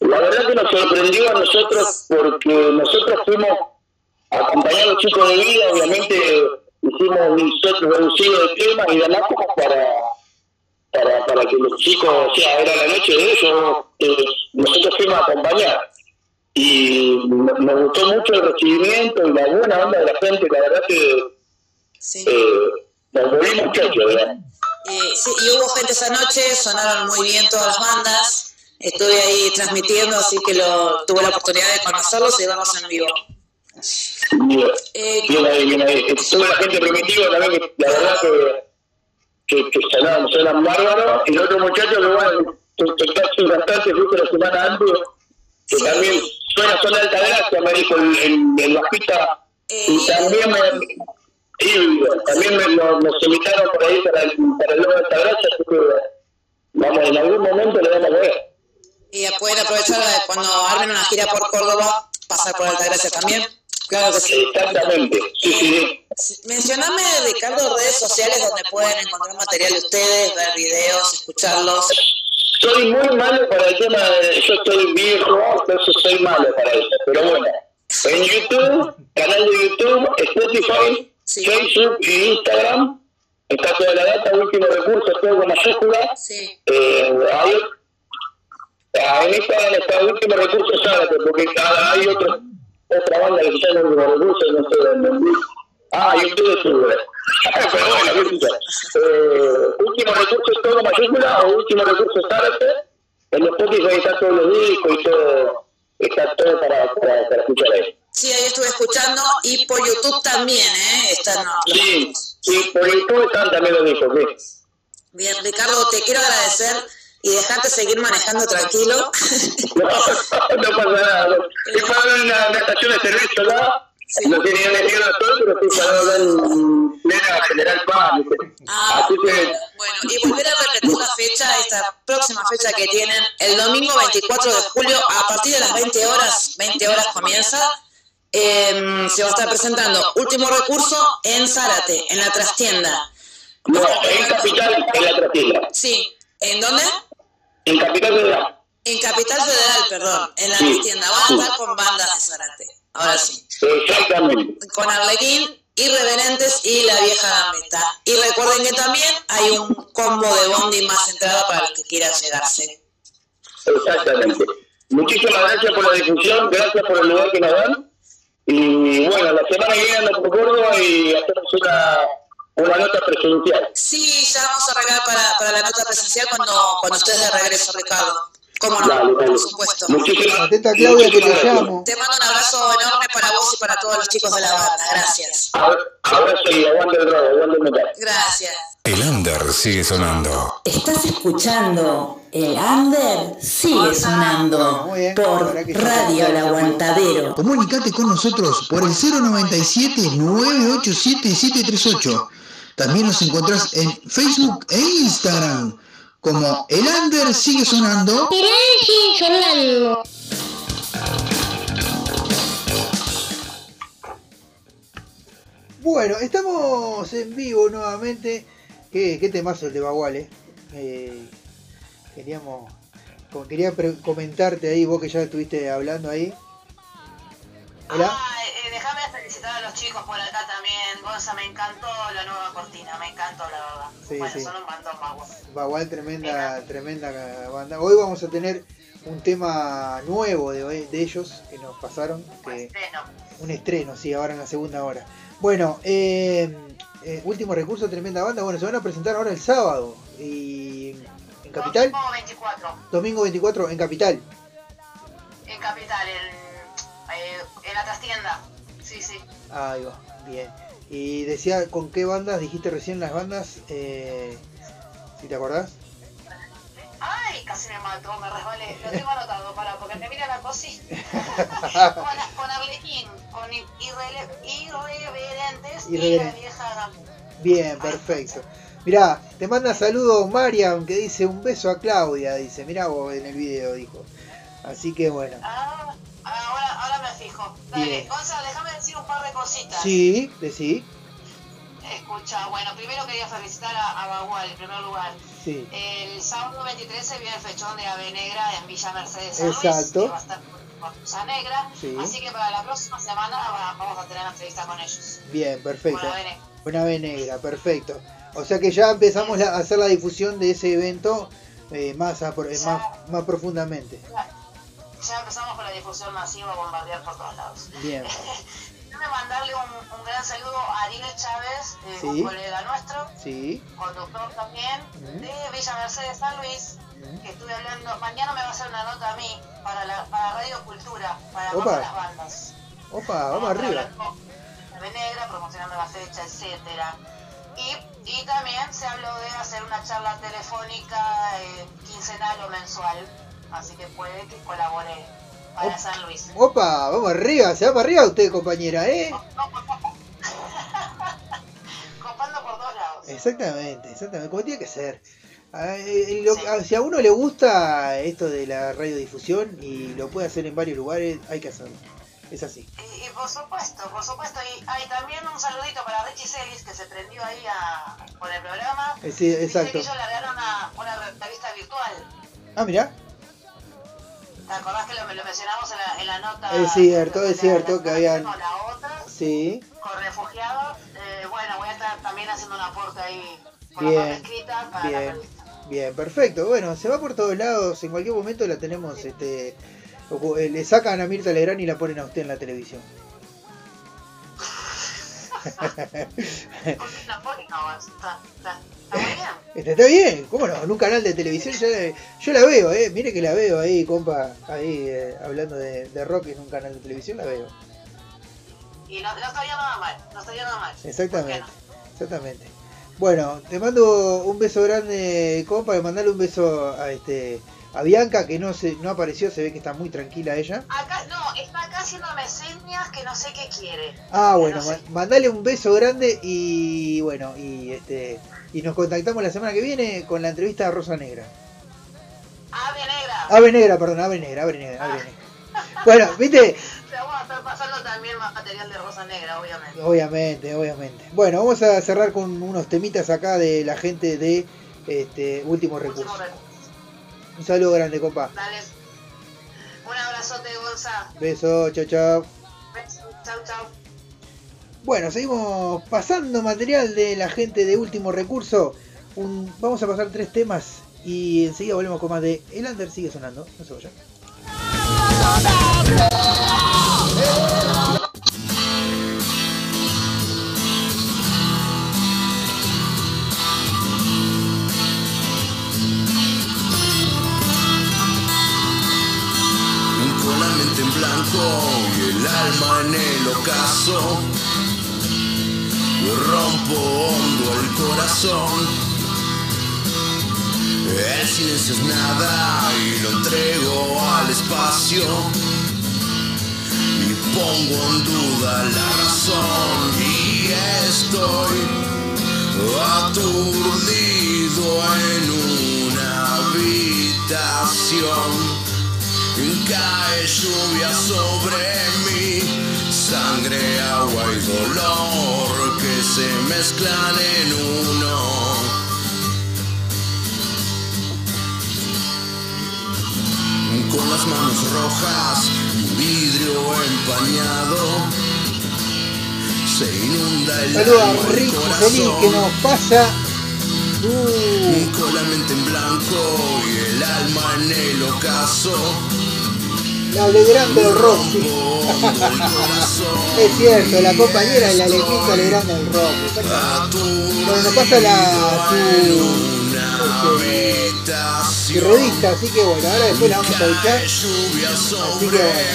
La verdad que nos sorprendió a nosotros porque nosotros fuimos a acompañar a los chicos de vida, obviamente hicimos un set reducido de temas y demás como para, para, para que los chicos, o sea, era la noche de ellos, eh, nosotros fuimos a acompañar. Y nos gustó mucho el recibimiento y la buena onda de la gente, la verdad que eh, nos volvimos muchachos, ¿verdad? Y, sí, y hubo gente esa noche, sonaron muy bien todas las bandas. Estuve ahí transmitiendo, así que lo, tuve la oportunidad de conocerlos y verlos en vivo. Bien, Eh, bien ahí, bien ahí. Estuvo la gente primitiva la verdad que, que, que sonaban, sonan bárbaros. Y el otro muchacho que, bueno, casi un cantante, justo la semana antes, que también suena, suena alta gracia, me dijo el, el, el bajista. y también me. Sí, también me, nos, nos invitaron por ahí para el, para el de alta gracia, así que vamos, en algún momento le vamos a ver. Y pueden aprovechar eh, cuando armen una gira por Córdoba, pasar por Altagracia también. Claro que sí. Exactamente, sí, sí, sí. Mencioname, Ricardo, redes sociales donde pueden encontrar material de ustedes, ver videos, escucharlos. Soy muy malo para el tema de. Yo estoy viejo, entonces soy malo para eso. Pero bueno, en YouTube, canal de YouTube, Spotify, Facebook y Instagram, está toda la data, último recurso, todo con mayúscula. Sí. Eh, hay, ah, en esta, en esta último recurso Zárate, porque hay otro, otra banda que se llama último recurso, no sé dónde. Ah, y ustedes suben. Pero bueno, qué yo. Eh, último recurso es todo mayúscula o último recurso Zárate. En los Spotify están todos los discos y todo, está todo para, para, para escuchar ahí. Sí, ahí estuve escuchando y por YouTube también, ¿eh? Están los- Sí, sí, por YouTube están también los discos, sí. Bien, Ricardo, te quiero agradecer y dejarte seguir manejando tranquilo. No, no pasa nada. No. Parado en una, una estación de servicio acá. No tiene ni idea de todo, pero estoy parado en plena General Paz. Así que, Bueno, y volver a repetir la fecha, esta próxima fecha que tienen, el domingo 24 de julio, a partir de las 20 horas, 20 horas comienza, em, se va a estar presentando Último Recurso en Zárate, en la trastienda. no, en Capital, en la trastienda. Sí, ¿en dónde? En Capital Federal. En Capital Federal, perdón, en la Sí. trastienda. Van a estar con bandas de Zárate, ahora sí. Exactamente. Con Arlequín, Irreverentes y La Vieja Gambeta. Y recuerden que también hay un combo de bondi más entrada para los que quieran llegarse. Exactamente. Muchísimas gracias por la difusión, gracias por el lugar que nos dan. Y bueno, la semana que viene por Córdoba y hacemos una, una nota presencial. Sí, ya vamos a arreglar para, para la nota presencial cuando, cuando estés de regreso, Ricardo. ¿Cómo no? Dale, dale. Por supuesto. Muchísimas, Atenta Claudia que te llamo. Mando un abrazo enorme para vos y para todos los chicos de la banda. Gracias. Ahora ahora sí, aguante el rock, aguante el metal. Gracias. El under sigue sonando. Estás escuchando El Under sigue sonando bien, por Radio El Aguantadero. Comunicate con nosotros por el 097-987-738. También nos encontrás en Facebook e Instagram como El Under sigue sonando. Pero sigue sonando. Bueno, estamos en vivo nuevamente. Qué, qué temazo el de Bagual, eh. Eh, queríamos, quería pre- comentarte ahí, vos que ya estuviste hablando ahí. Hola. Ah, eh, déjame felicitar a los chicos por acá también. Gonza, me encantó la nueva cortina, me encantó la verdad. Sí, bueno, sí. son un bandón más. Bagual, tremenda, tremenda banda. Hoy vamos a tener un tema nuevo de, de ellos que nos pasaron. Que, Estreno. un estreno, sí, ahora en la segunda hora. Bueno, eh, eh, último recurso, tremenda banda. Bueno, se van a presentar ahora el sábado. Y en Capital, Domingo 24, domingo 24 en Capital. en Capital, en, eh, en la trastienda. Sí, sí. Ahí va, bien. Y decía, ¿con qué bandas? Dijiste recién las bandas, eh, si te acordás. Ay, casi me mató, me resbalé. Lo tengo anotado, para, porque me mira la cosita. con, con Arlequín, con irreverentes y la vieja. Bien, perfecto. Mirá, te manda saludos Mariam que dice un beso a Claudia, dice, mirá vos en el video, dijo. Así que bueno. Ah, ahora, ahora me fijo. Dale, Bien. Gonzalo, déjame decir un par de cositas. Sí, decí. Escucha, bueno, primero quería felicitar a, a Bagual en primer lugar. Sí. El sábado 23 se viene el fechón de Ave Negra en Villa Mercedes San Luis, Exacto. que va a estar con Cruz Negra. Sí. Así que para la próxima semana va- vamos a tener una entrevista con ellos. Bien, perfecto. Con Ave Negra. Una ave negra, perfecto. O sea que ya empezamos la- a hacer la difusión de ese evento eh, más, a- eh, más, más profundamente. Ya empezamos con la difusión masiva a bombardear por todos lados. Bien. Déjame mandarle un, un gran saludo a Ariel Chávez, eh, Sí. un colega nuestro, Sí. conductor también, de Villa Mercedes San Luis, que estuve hablando, mañana me va a hacer una nota a mí para, la, para Radio Cultura, para a las bandas. Opa, vamos arriba. Negra, promocionando la fecha, etcétera. Y, y también se habló de hacer una charla telefónica eh, quincenal o mensual, así que puede que colabore para San Luis. Opa, vamos arriba, se va para arriba usted, compañera, ¿eh? Copando por todos lados. Exactamente, exactamente, como tiene que ser. Ah, eh, lo- ah, si a uno le gusta esto de la radiodifusión y lo puede hacer en varios lugares, hay que hacerlo. Es así. Y, y por supuesto, por supuesto, y hay también un saludito para Richie Celis que se prendió ahí a, por el programa. Eh, sí, Dice exacto. que ellos largaron una, una revista virtual. Ah, mirá. ¿Te acordás que lo, lo mencionamos en la, en la nota? Es cierto, es cierto que habían... La otra, Sí, con refugiados. Eh, bueno, voy a estar también haciendo un aporte ahí con la Bien, parte escrita para la bien, revista. bien, perfecto. Bueno, se va por todos lados. En cualquier momento la tenemos, este, o- eh, le sacan a Mirta Legrand y la ponen a usted en la televisión. La pone, no, está, está, está muy bien. Este, Está bien, ¿cómo no? En un canal de televisión yo, yo la veo, eh. Mire que la veo ahí, compa, ahí eh, hablando de, de rock en un canal de televisión, la veo. Y no, no estaría nada mal, no estaría nada mal. Exactamente, exactamente. Bueno, te mando un beso grande, compa, y mandarle un beso a este a Bianca que no se no apareció, se ve que está muy tranquila ella. Acá, no, está acá haciéndome señas que no sé qué quiere. Ah, bueno, no sé. ma- mandale un beso grande y bueno, y este y nos contactamos la semana que viene con la entrevista a Rosa Negra. Ave negra. Ave Negra, perdón, Ave Negra, Ave Negra, Ave Negra. Bueno, viste, Te vamos a estar pasando también más material de Rosa Negra, obviamente. obviamente, obviamente. Bueno, vamos a cerrar con unos temitas acá de la gente de este Último Recurso. Último recurso. Un saludo grande, compa. Dale. Un abrazote, Gonza. Beso, chao, chao. Besos, Chau, chau. Bueno, seguimos pasando material de la gente de último recurso. Un- vamos a pasar tres temas y enseguida volvemos con más de El Under sigue sonando, no se vayan. con y el alma en el ocaso. Rompo hondo el corazón. El silencio es nada y lo entrego al espacio. Y pongo en duda la razón y estoy aturdido en una habitación. Cae lluvia sobre mí, sangre, agua y dolor que se mezclan en uno. Con las manos rojas vidrio empañado, se inunda el Saludos alma a corazón. Que nos pasa. Uh, Con la mente en blanco y el alma en el ocaso. La Legrand del rock. sí. es cierto, la compañera de la Leticia Legrand del rock. exactamente. Bueno, nos pasa la su, este, así que bueno, ahora después la vamos a escuchar. Así que bueno.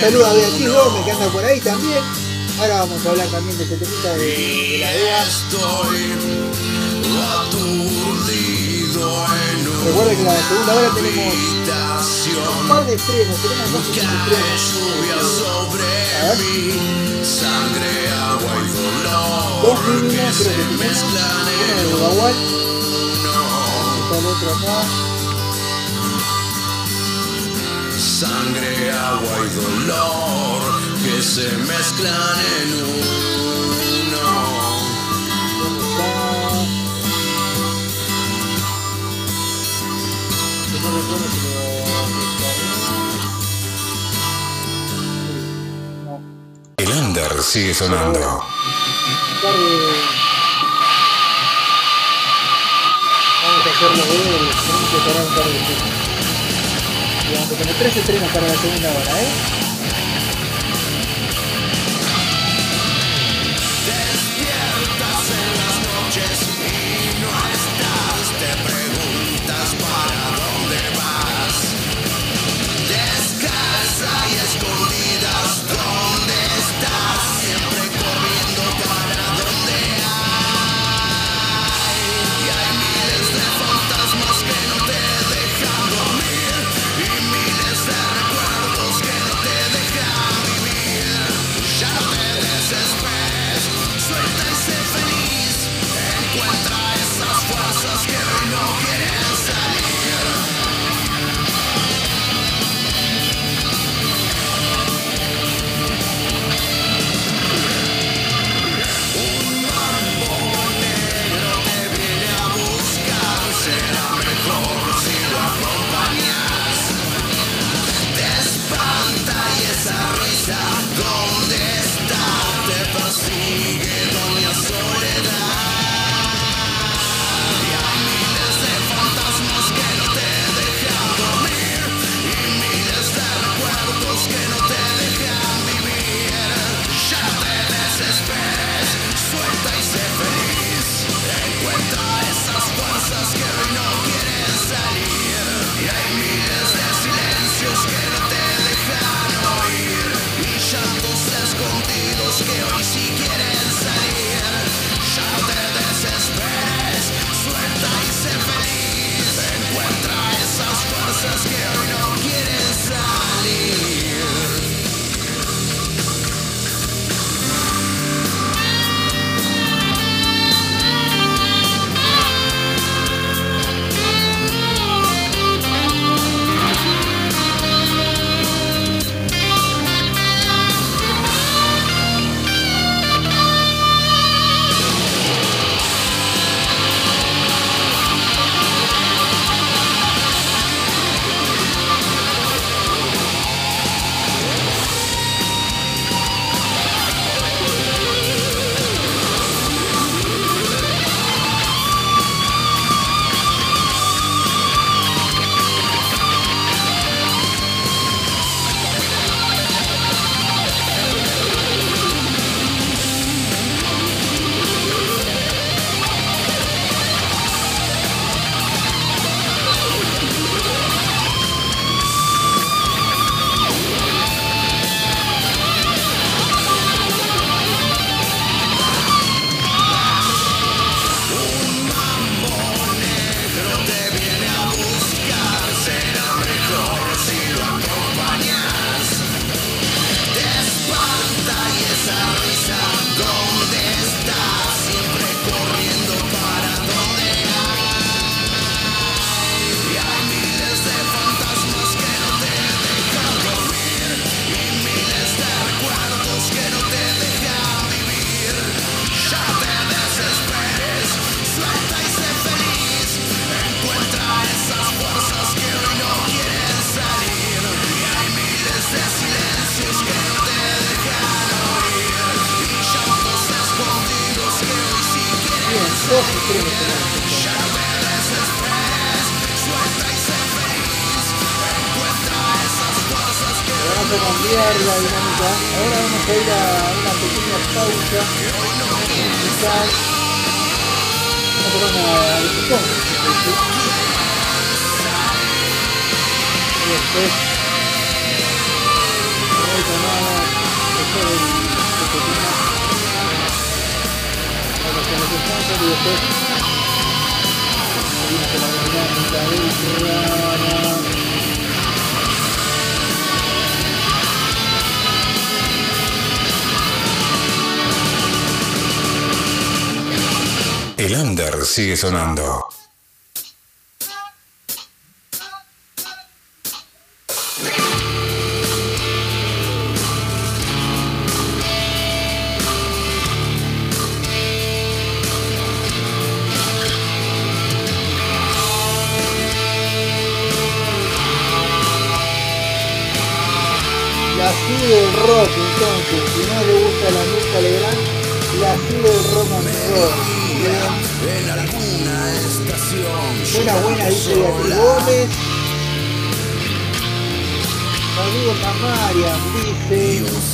Saludo a Beatriz Gómez que anda por ahí también. Ahora vamos a hablar también de este temita de la DEA. Recuerda que la segunda hora tenemos un par de estrenos, tenemos dos o tres estrenos. A ver. Dos mínimos creo que tenemos. Uno de Bagual. Está el otro acá. Sangre, agua y dolor que se mezclan en uno. El under sigue sonando. Vamos a hacer los deberes, tenemos que parar un par de a tener tres estrenos para la segunda hora, ¿eh?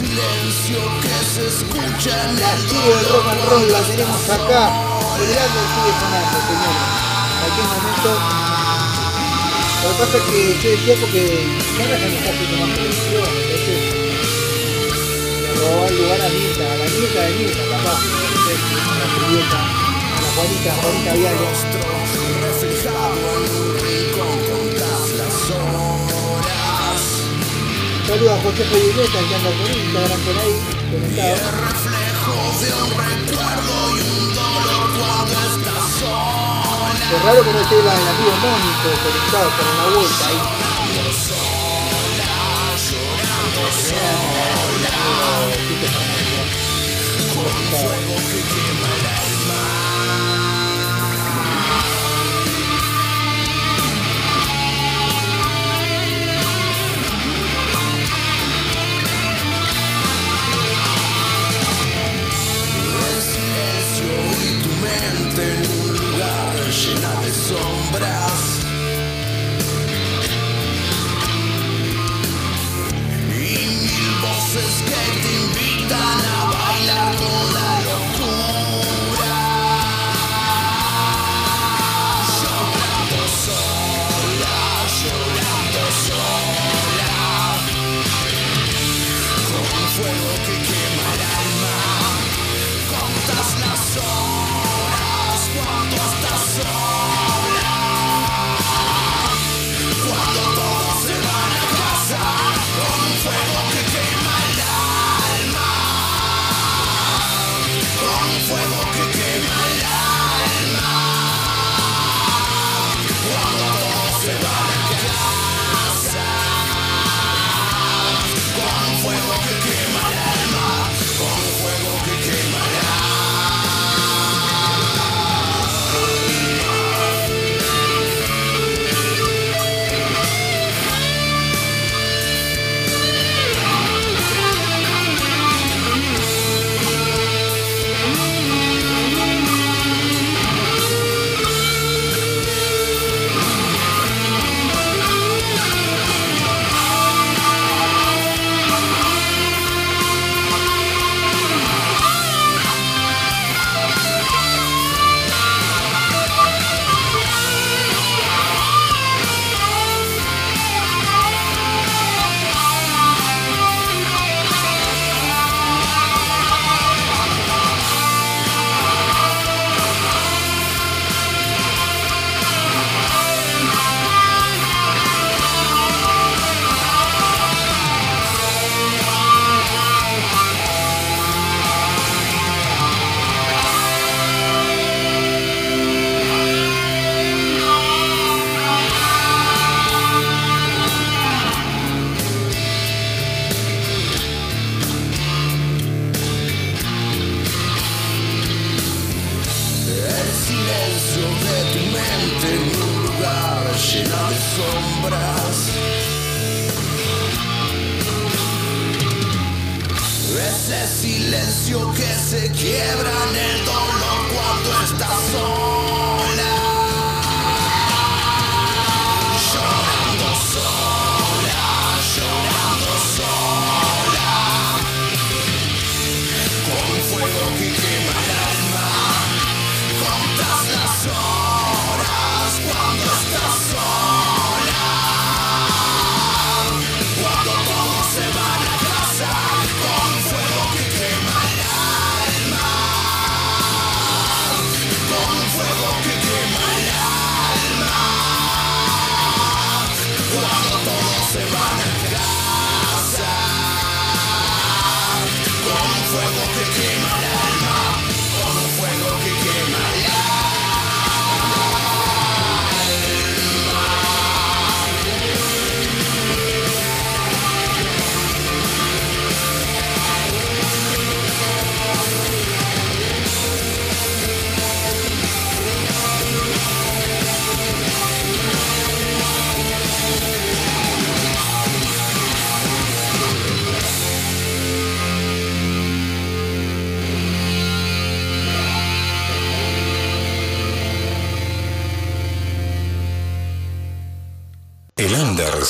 Silencio que se escucha en La el rock and roll, la tenemos acá. El grande sigue sonando, señores. En aquel momento. Lo que pasa es que yo decía porque televisión, entonces le robó el lugar a Mirta, a la nieta de Mirta. Entonces, A la Julieta, a la Juanita, Juanita Viale. reflejado en un rincón Saludos a José Pedineta que anda por Instagram por ahí, conectado. Reflejo de un recuerdo y un dolor cuando estás sola. Es raro que no esté el amigo Mónico conectado por una vuelta ahí. En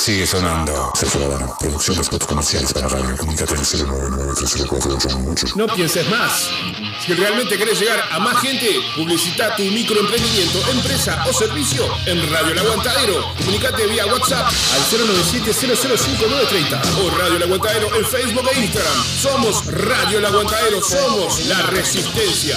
sigue sonando. Badano, producción de spots comerciales para radio. Comunicate al 099 No pienses más. Si realmente querés llegar a más gente, publicita tu microemprendimiento, empresa o servicio en Radio El Aguantadero. Comunicate vía WhatsApp al 097-005-930 o Radio El Aguantadero en Facebook e Instagram. Somos Radio El Aguantadero, somos la resistencia.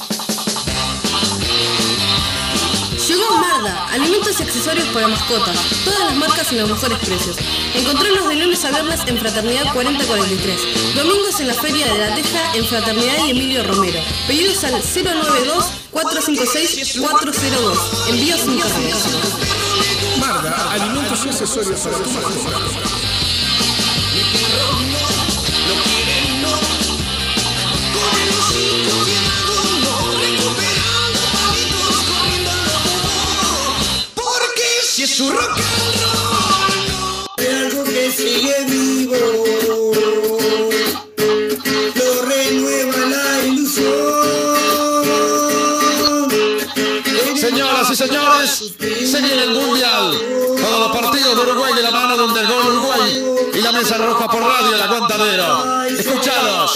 alimentos y accesorios para mascotas, todas las marcas y los mejores precios. Encontrarlos de lunes a viernes en Fraternidad 4043, domingos en la Feria de la Teja en Fraternidad y Emilio Romero. Pedidos al 092-456-402. Envíos sin. Marda, alimentos y accesorios para rock and roll, algo que sigue vivo. Lo renueva la ilusión. Señoras y señores, se viene el Mundial. Todos los partidos de Uruguay de la mano de Undergol Uruguay y la mesa roja por radio El Aguantadero. Escuchados.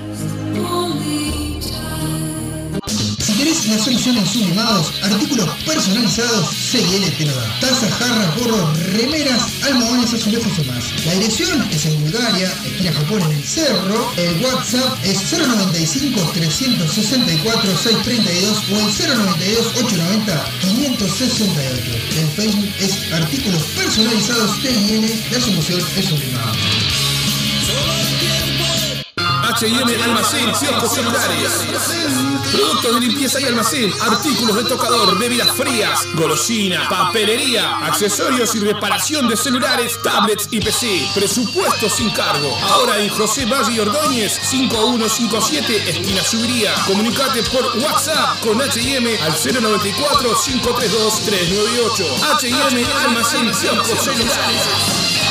La solución en sublimados, artículos personalizados, CL te lo da. Tazas, jarras, gorros, remeras, almohadones, azulejos y más. La dirección es en Bulgaria, esquina Japón en el Cerro. El WhatsApp es 095 364 632 o el 092 890 568. En Facebook es artículos personalizados TIN, la solución es sublimado. H&M Almacén, kioscos celulares. Productos de limpieza y almacén, artículos de tocador, bebidas frías, golosina, papelería, accesorios y reparación de celulares, tablets y PC. Presupuesto sin cargo. Ahora en José Valle y Ordóñez, 5157, esquina Subiría. Comunicate por WhatsApp con H&M al 094 532 398. H&M Almacén, kioscos celulares.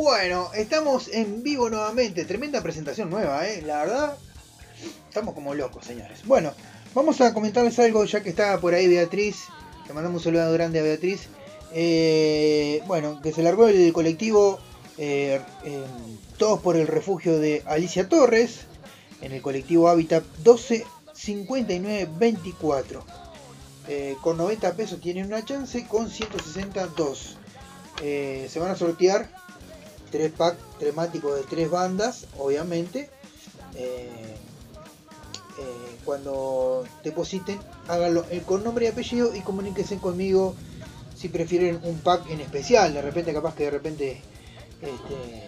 Bueno, estamos en vivo nuevamente. Tremenda presentación nueva, ¿eh? La verdad, estamos como locos, señores. Bueno, vamos a comentarles algo ya que está por ahí Beatriz. Le mandamos un saludo grande a Beatriz. Eh, bueno, que se largó el colectivo eh, Todos por el refugio de Alicia Torres en el colectivo Hábitat 125924. Eh, con 90 pesos tienen una chance, con 162. Eh, se van a sortear tres packs temáticos de tres bandas, obviamente. Eh, eh, cuando depositen, háganlo eh, con nombre y apellido y comuníquense conmigo si prefieren un pack en especial. De repente, capaz que de repente, este,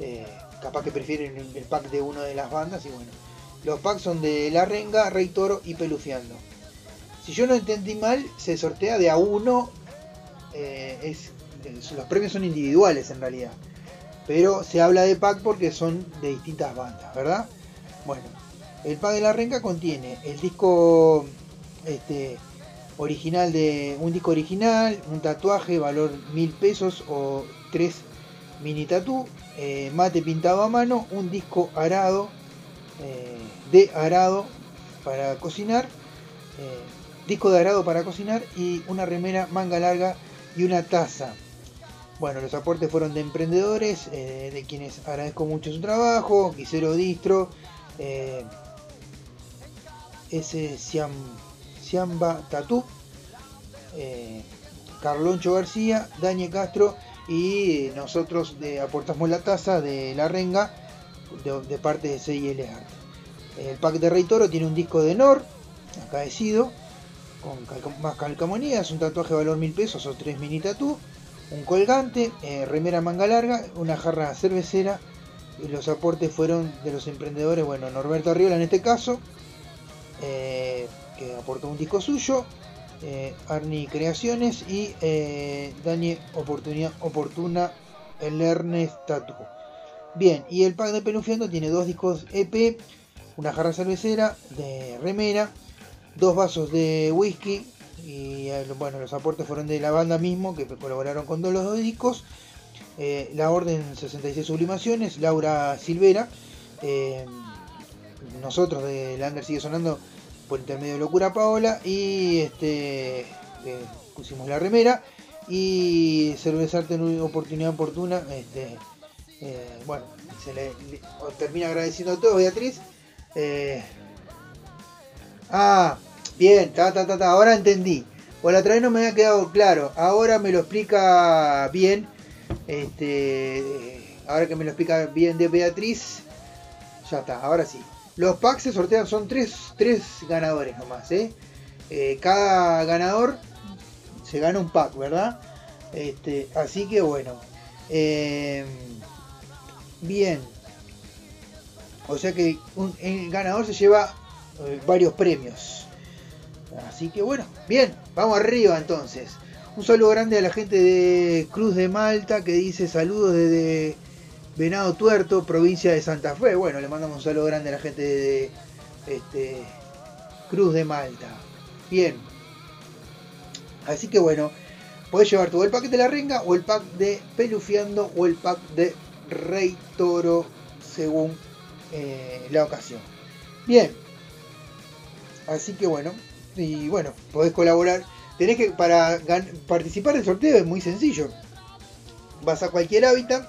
eh, capaz que prefieren el pack de una de las bandas. Y bueno, los packs son de La Renga, Rey Toro y Pelufiando. Si yo no entendí mal, se sortea de a uno. eh, es- los premios son individuales en realidad. Pero se habla de pack porque son de distintas bandas, ¿verdad? Bueno, el pack de la renga contiene el disco este, original de un disco original, un tatuaje, valor mil pesos o tres mini tatú, eh, mate pintado a mano, un disco arado eh, de arado para cocinar, eh, disco de arado para cocinar y una remera manga larga y una taza. Bueno, los aportes fueron de emprendedores, eh, de quienes agradezco mucho su trabajo, Quisero Distro, eh, ese Siam, Siamba Tatú, eh, Carloncho García, Daniel Castro y nosotros aportamos la taza de La Renga de, parte de CIL. El pack de Rey Toro tiene un disco de Nor, acaecido, con más calcamonías, un tatuaje de valor mil pesos o tres mini tatú, un colgante, eh, remera manga larga, una jarra cervecera y los aportes fueron de los emprendedores, bueno, Norberto Arriola en este caso, eh, que aportó un disco suyo, eh, Arni Creaciones y eh, Dani Oportunidad Oportuna el Ernest Tatu. Bien, y el pack de Pelufiando tiene dos discos EP, una jarra cervecera de remera, dos vasos de whisky y eh, bueno, los aportes fueron de la banda mismo que colaboraron con todos los dos discos. Eh, la Orden 66 Sublimaciones, Laura Silvera, eh, nosotros de Lander sigue sonando por intermedio de Locura Paola y este pusimos la remera y Cervezarte en oportunidad oportuna, este, bueno, se le, termina agradeciendo a todos, Beatriz. Ah, bien, ta, ta, ta, ta, ahora entendí. O la otra vez no me había quedado claro, ahora me lo explica bien. Este, ahora que me lo explica bien de Beatriz, ya está, ahora sí. Los packs se sortean, son tres, tres ganadores nomás, ¿eh? Eh, cada ganador se gana un pack, ¿verdad? Este, así que bueno. eh, bien. O sea que un- el ganador se lleva eh, varios premios. Así que bueno, bien, vamos arriba entonces. Un saludo grande a la gente de Cruz de Malta que dice saludos desde Venado Tuerto, provincia de Santa Fe. Bueno, le mandamos un saludo grande a la gente de este, Cruz de Malta. Bien. Así que bueno, puedes llevar todo el pack de la renga o el pack de Pelufiando o el pack de Rey Toro según eh, la ocasión. Bien. Así que bueno, y bueno, podés colaborar. Tenés que, para participar del sorteo es muy sencillo. vas a cualquier hábitat,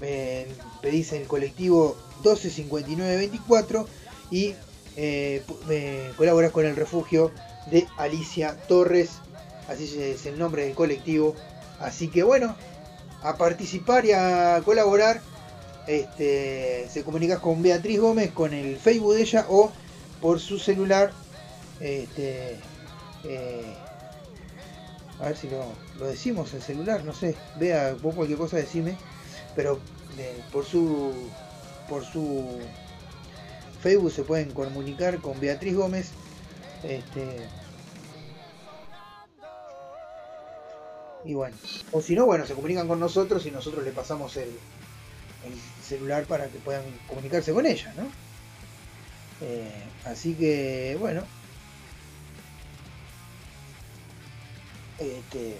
eh, pedís el colectivo 125924 y eh, eh, colaboras con el refugio de Alicia Torres, así es el nombre del colectivo. Así que bueno, a participar y a colaborar, este, se comunicas con Beatriz Gómez con el Facebook de ella o por su celular. Este, eh, a ver si lo, lo decimos el celular, no sé, vea vos cualquier cosa decime, pero eh, por su por su Facebook se pueden comunicar con Beatriz Gómez. Este, y bueno, o si no, bueno, se comunican con nosotros y nosotros le pasamos el, el celular para que puedan comunicarse con ella, ¿no? Eh, así que, bueno. Este,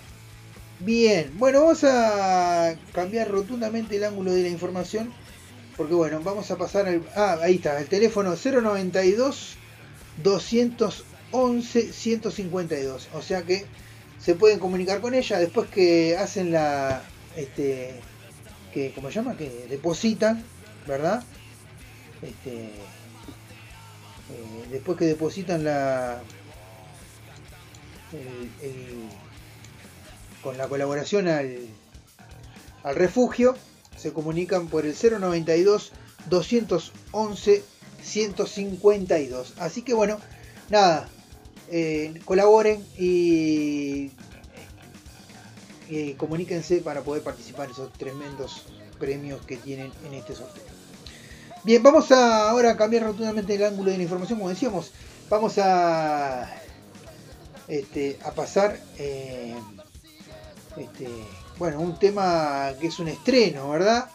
bien, bueno, vamos a cambiar rotundamente el ángulo de la información. Porque bueno, vamos a pasar al... Ah, ahí está, el teléfono 092 211 152. O sea que se pueden comunicar con ella después que hacen la... Este, que, ¿Cómo se llama? Que depositan, ¿verdad? Este, eh, después que depositan la... el- con la colaboración al, al refugio, se comunican por el 092 211 152. Así que bueno, nada, eh, colaboren y, comuníquense para poder participar en esos tremendos premios que tienen en este sorteo. Bien, vamos a ahora cambiar rotundamente el ángulo de la información, como decíamos, vamos a este, a pasar eh, este, bueno, un tema que es un estreno, ¿verdad?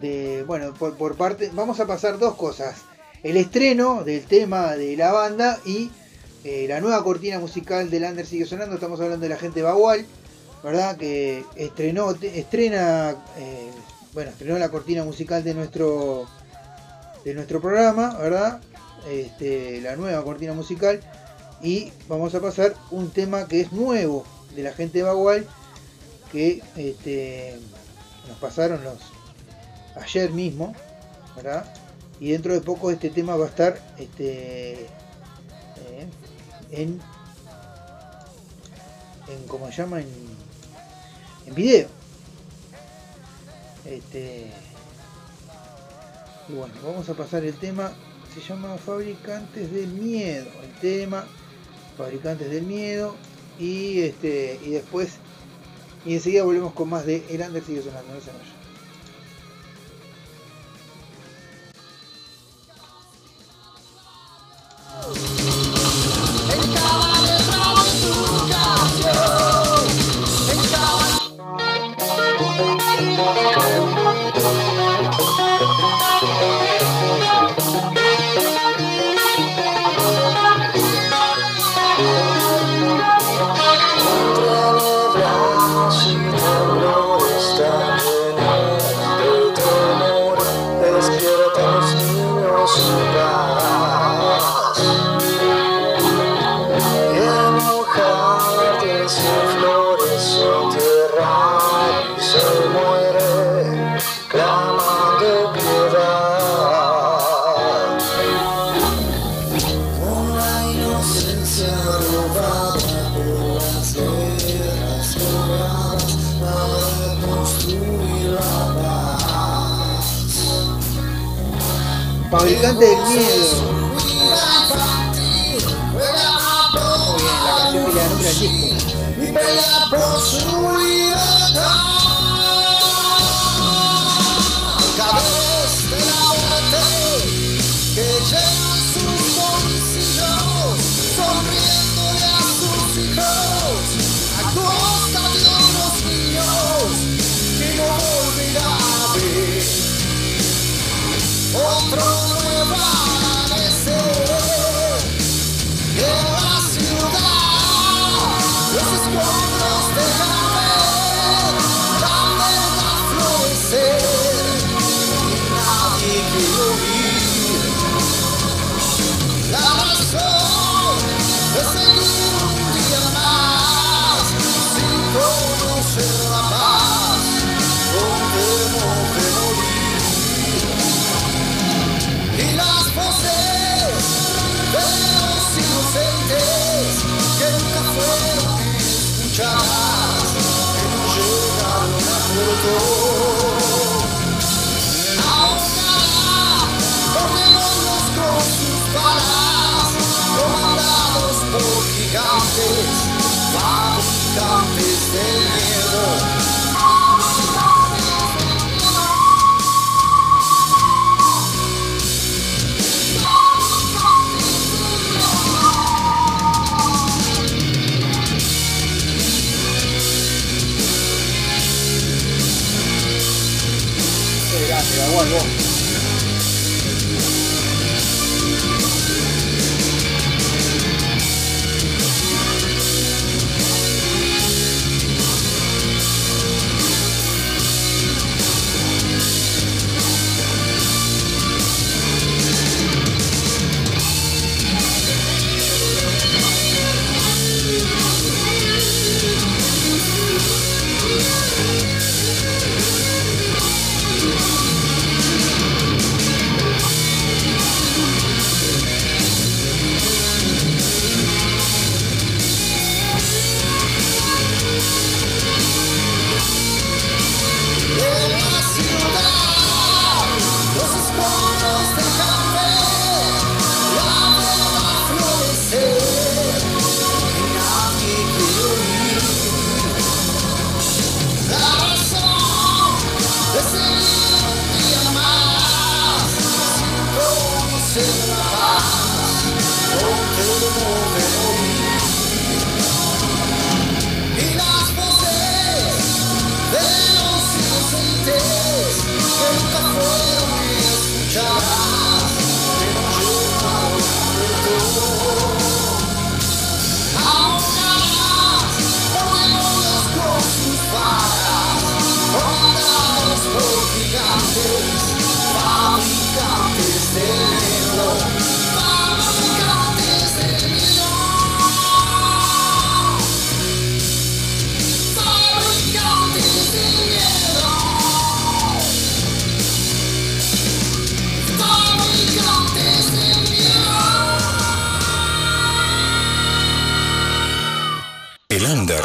De, bueno, por, parte, vamos a pasar dos cosas. El estreno del tema de la banda y eh, la nueva cortina musical del Under sigue sonando. Estamos hablando de la gente Bagual, ¿verdad? Que estrenó, estrena, eh, bueno, estrenó la cortina musical de nuestro, de nuestro programa, ¿verdad? Este, la nueva cortina musical. Y vamos a pasar un tema que es nuevo de la gente Bagual que este, nos pasaron los ayer mismo, ¿verdad? Y dentro de poco este tema va a estar este, eh, en, en ¿cómo se llama? En, en video. Este, y bueno, vamos a pasar el tema, se llama Fabricantes del Miedo, el tema Fabricantes del Miedo y este y después y enseguida volvemos con más de El Under sigue sonando, no se. Despierta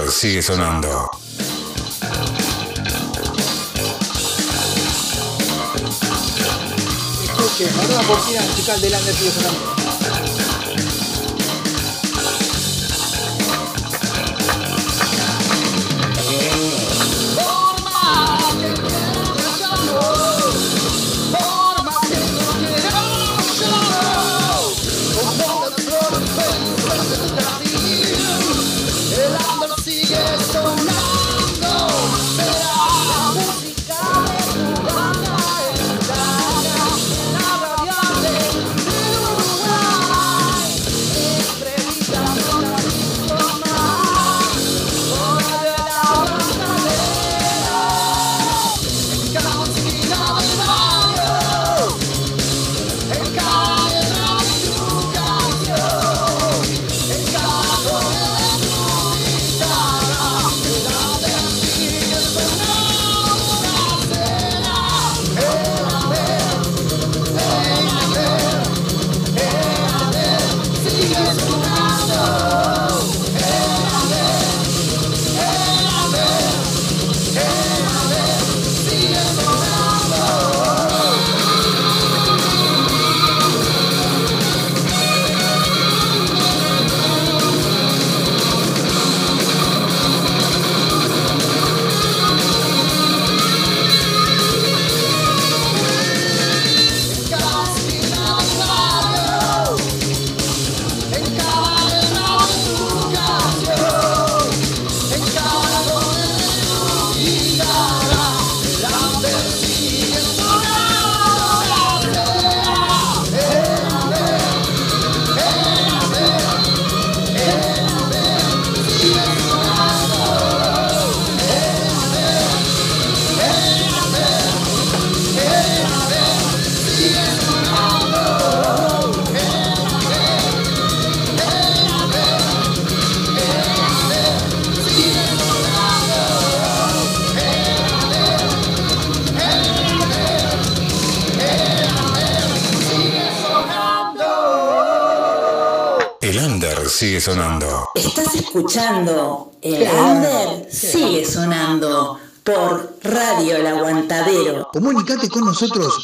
Sigue sonando. Escuche, una cortina musical de Lander sigue sonando.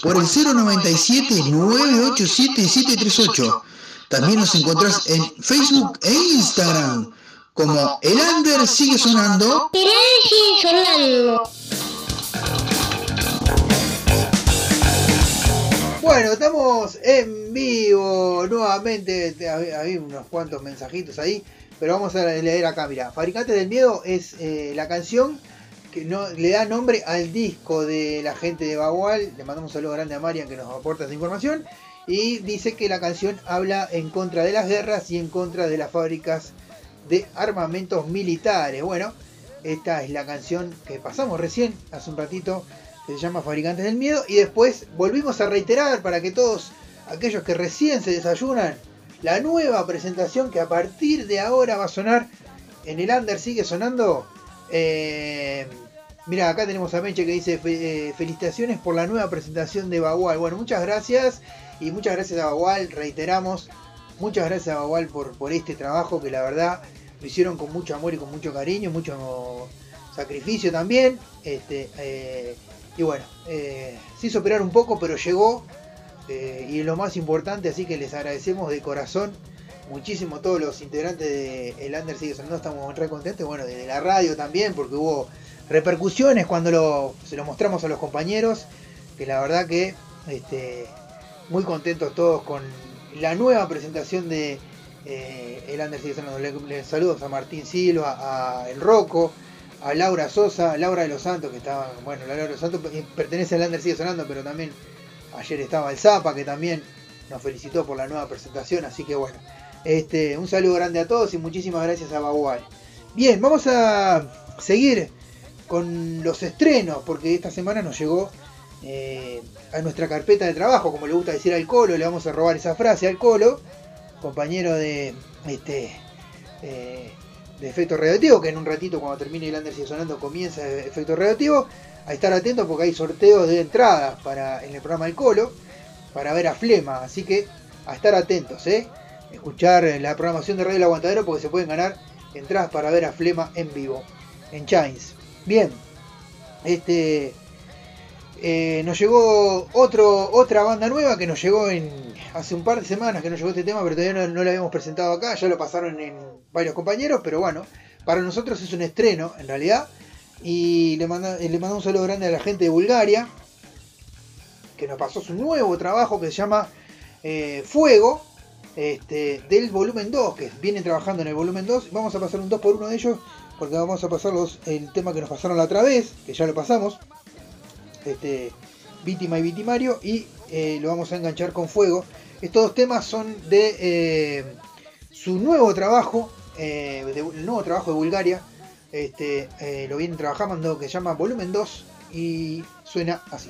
por el 097-987-738. También nos encontrás en Facebook e Instagram como El Under Sigue Sonando. El Sigue Sonando. Bueno, estamos en vivo nuevamente. Había unos cuantos mensajitos ahí, pero vamos a leer acá. Mira, Fabricante del Miedo es eh, la canción no, le da nombre al disco de la gente de Bagual. Le mandamos un saludo grande a Marian que nos aporta esa información. Y dice que la canción habla en contra de las guerras y en contra de las fábricas de armamentos militares. Bueno, esta es la canción que pasamos recién, hace un ratito, que se llama Fabricantes del Miedo. Y después volvimos a reiterar para que todos aquellos que recién se desayunan, la nueva presentación que a partir de ahora va a sonar en el under, sigue sonando. Eh, mira, acá tenemos a Meche que dice "Fe- eh, felicitaciones por la nueva presentación de Bagual. Bueno, muchas gracias y muchas gracias a Bagual, reiteramos, muchas gracias a Bagual por, por este trabajo que la verdad lo hicieron con mucho amor y con mucho cariño, mucho sacrificio también. Este, eh, y bueno, eh, se hizo operar un poco, pero llegó y es lo más importante, así que les agradecemos de corazón muchísimo a todos los integrantes de El Under Sigue Sonando, estamos re contentos, bueno, de la radio también, porque hubo repercusiones cuando se lo mostramos a los compañeros, que la verdad que este, muy contentos todos con la nueva presentación de eh, El Sonando. Le, saludos a Martín Silva, a El Roco, a Laura Sosa, a Laura de los Santos, que estaba, bueno, la Laura de los Santos pertenece al Under Sigue Sonando, pero también ayer estaba el Zapa, que también nos felicitó por la nueva presentación, así que bueno, este, un saludo grande a todos y muchísimas gracias a Bagual. Bien, vamos a seguir con los estrenos, porque esta semana nos llegó eh, a nuestra carpeta de trabajo, como le gusta decir al Colo, le vamos a robar esa frase al Colo, compañero de este eh, de efecto radioactivo, que en un ratito cuando termine el Under sigue sonando comienza efecto radioactivo, a estar atentos porque hay sorteos de entradas para en el programa del Colo para ver a Flema, así que a estar atentos, ¿eh? escuchar la programación de Radio El Aguantadero porque se pueden ganar entradas para ver a Flema en vivo en Chains. Bien, este eh, nos llegó otro, otra banda nueva que nos llegó en hace un par de semanas que nos llegó este tema, pero todavía no, no lo habíamos presentado acá, ya lo pasaron en varios compañeros, pero bueno, para nosotros es un estreno en realidad. Y le, manda, le mandamos un saludo grande a la gente de Bulgaria, que nos pasó su nuevo trabajo que se llama eh, Fuego, este, del volumen 2, que vienen trabajando en el volumen 2. Vamos a pasar un 2 por 1 de ellos, porque vamos a pasar los, el tema que nos pasaron la otra vez, que ya lo pasamos, este, Víctima y Vitimario, y eh, lo vamos a enganchar con Fuego. Estos dos temas son de eh, su nuevo trabajo, eh, de- el nuevo trabajo de Bulgaria, este, lo vienen trabajando que se llama Volumen 2 y suena así.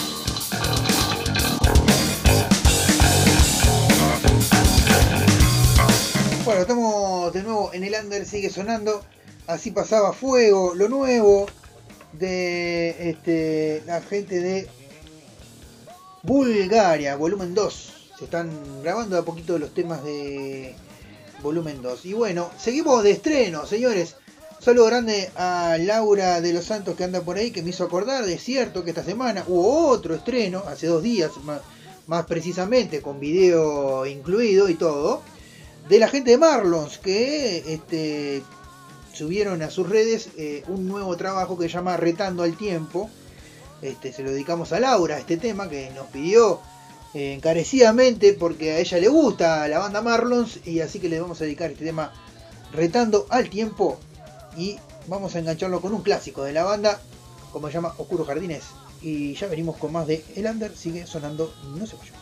Bueno, estamos de nuevo en el under, sigue sonando. Así pasaba fuego, lo nuevo de este, la gente de Bulgaria, volumen 2. Se están grabando a poquito los temas de volumen 2. Y bueno, seguimos de estreno, señores. Saludo grande a Laura de los Santos que anda por ahí, que me hizo acordar de cierto que esta semana hubo otro estreno, hace dos días más, más precisamente, con video incluido y todo, de la gente de Marlons, que este, subieron a sus redes eh, un nuevo trabajo que se llama Retando al Tiempo. Este, se lo dedicamos a Laura, este tema que nos pidió eh, encarecidamente porque a ella le gusta la banda Marlons y así que le vamos a dedicar este tema Retando al Tiempo y vamos a engancharlo con un clásico de la banda como se llama Oscuros Jardines y ya venimos con más de El Under sigue sonando no se vayan.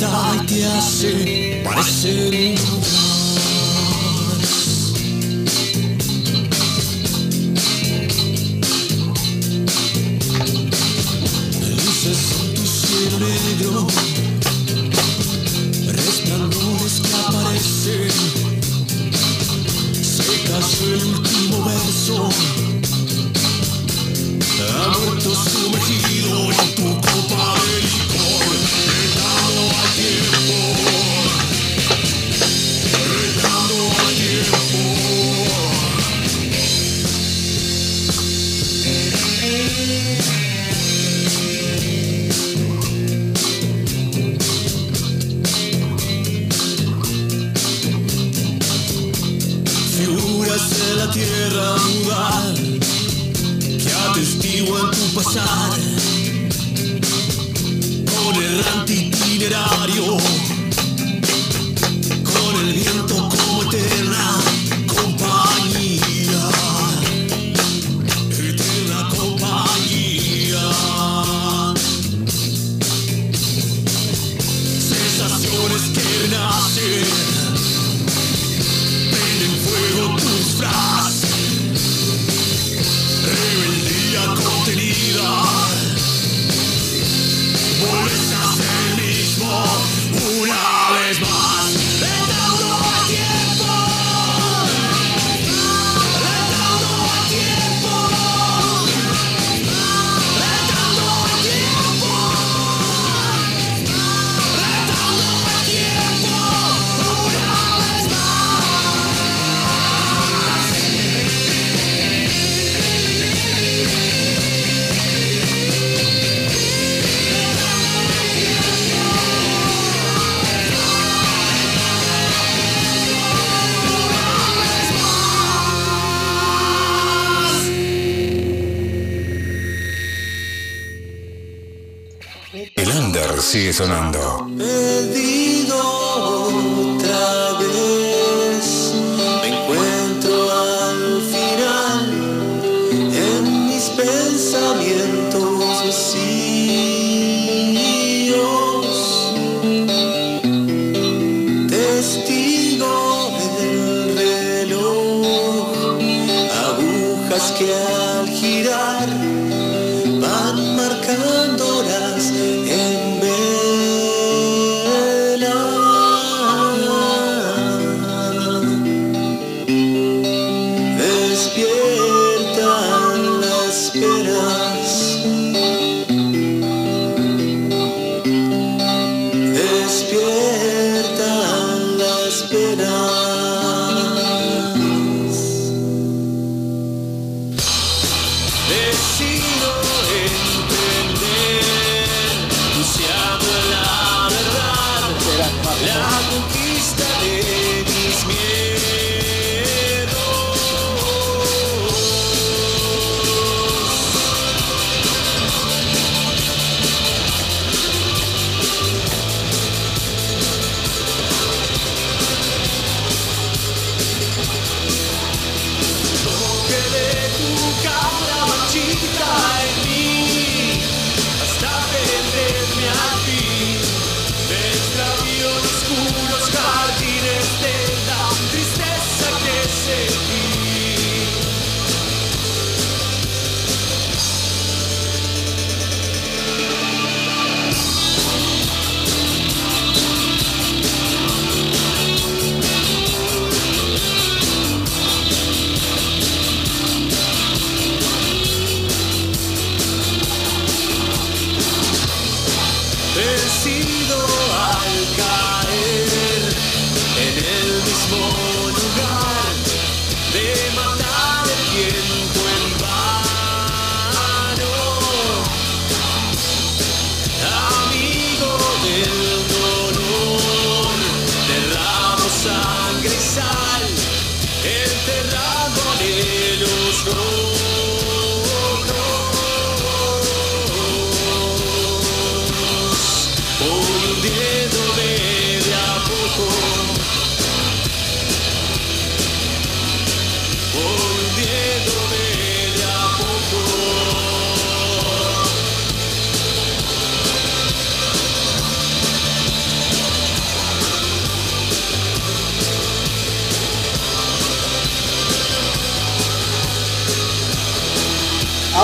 te oculta y te hace parecer un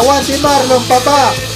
Aguante Marlon, papá.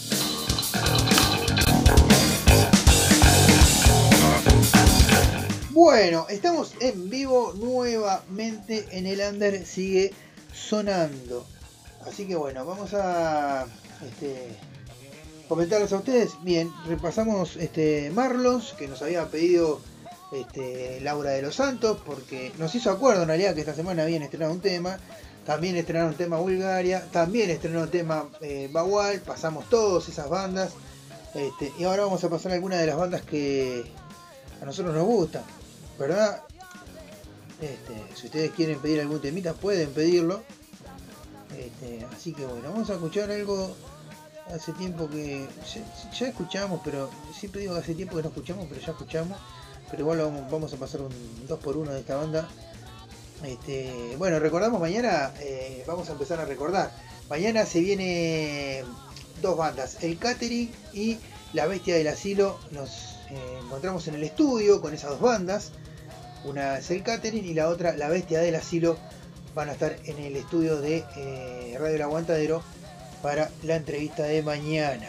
Bueno, estamos en vivo nuevamente en el Under sigue sonando. Así que bueno, vamos a este, comentarles a ustedes. Bien, repasamos este Marlons que nos había pedido este, Laura de los Santos porque nos hizo acuerdo en realidad que esta semana habían estrenado un tema. También estrenaron tema Bulgaria, también estrenaron tema eh, Bagual, pasamos todas esas bandas. Este, y ahora vamos a pasar algunas de las bandas que a nosotros nos gustan, ¿verdad? Este, si ustedes quieren pedir algún temita, pueden pedirlo. Este, así que bueno, vamos a escuchar algo hace tiempo que ya, escuchamos, pero siempre digo hace tiempo que no escuchamos, pero ya escuchamos. Pero igual vamos, vamos a pasar un 2x1 de esta banda. Este, bueno, recordamos mañana, eh, vamos a empezar a recordar. Mañana se viene dos bandas, el Catering y La Bestia del Asilo. Nos eh, encontramos en el estudio con esas dos bandas. Una es el Catering y la otra, La Bestia del Asilo. Van a estar en el estudio de eh, Radio El Aguantadero para la entrevista de mañana.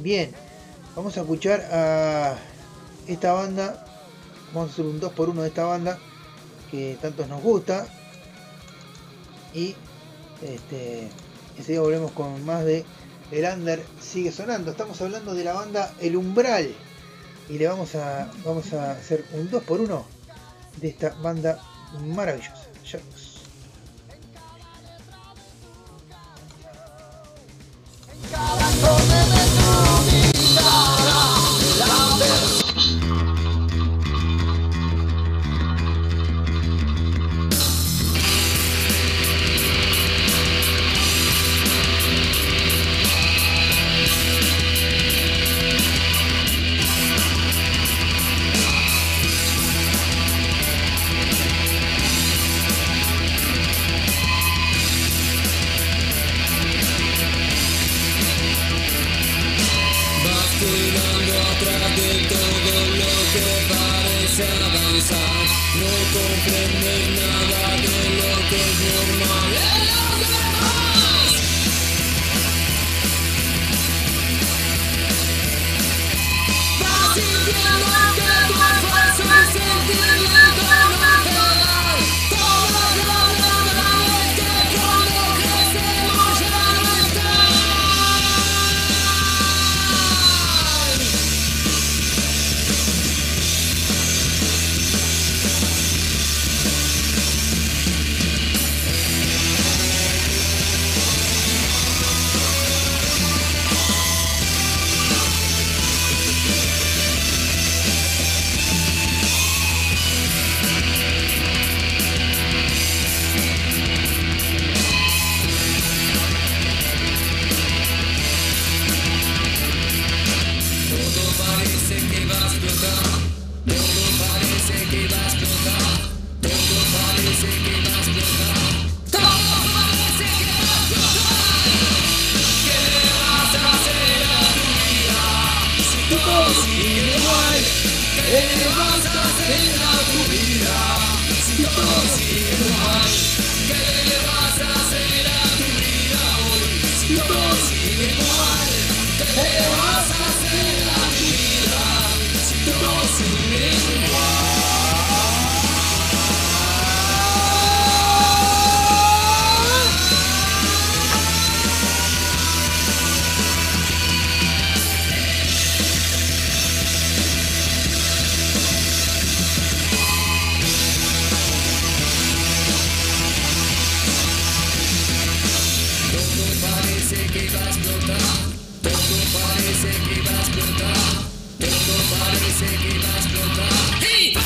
Bien, vamos a escuchar a esta banda. Vamos a hacer un 2x1 de esta banda que tantos nos gusta. Y este, enseguida volvemos con más de El Under sigue sonando. Estamos hablando de la banda El Umbral. Y le vamos a, vamos a hacer un 2x1 de esta banda maravillosa. Ya vemos. Parece que va que va a explotar. ¡Y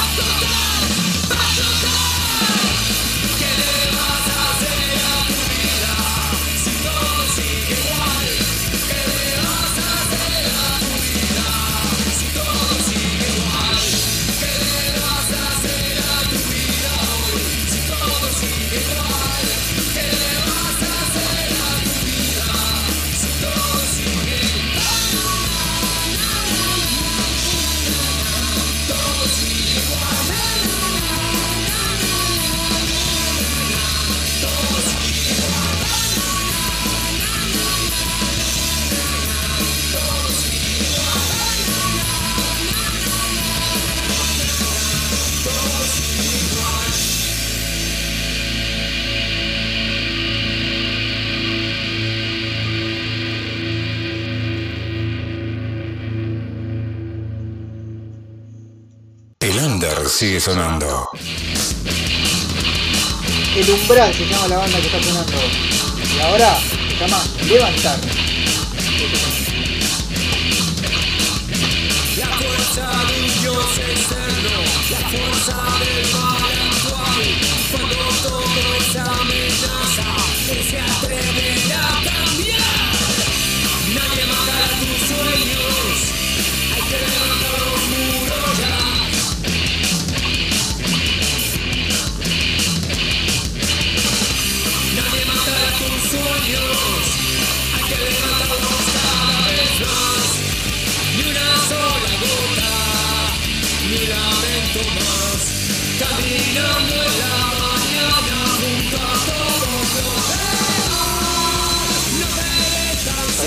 sonando. El umbral se llama la banda que está sonando. Y ahora se llama Levantar.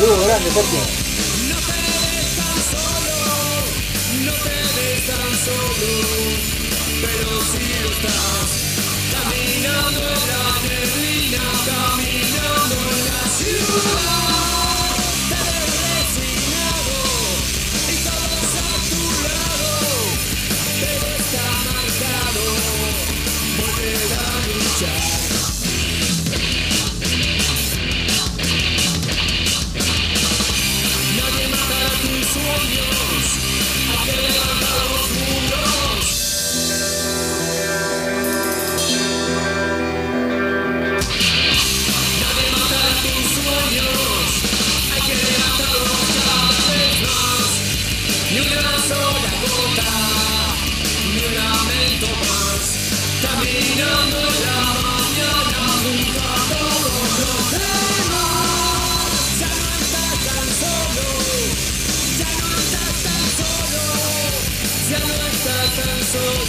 Grandes, Sergio. no te ves tan solo, no te ves tan solo, pero si estás. Caminando en la neblina, caminando en la ciudad.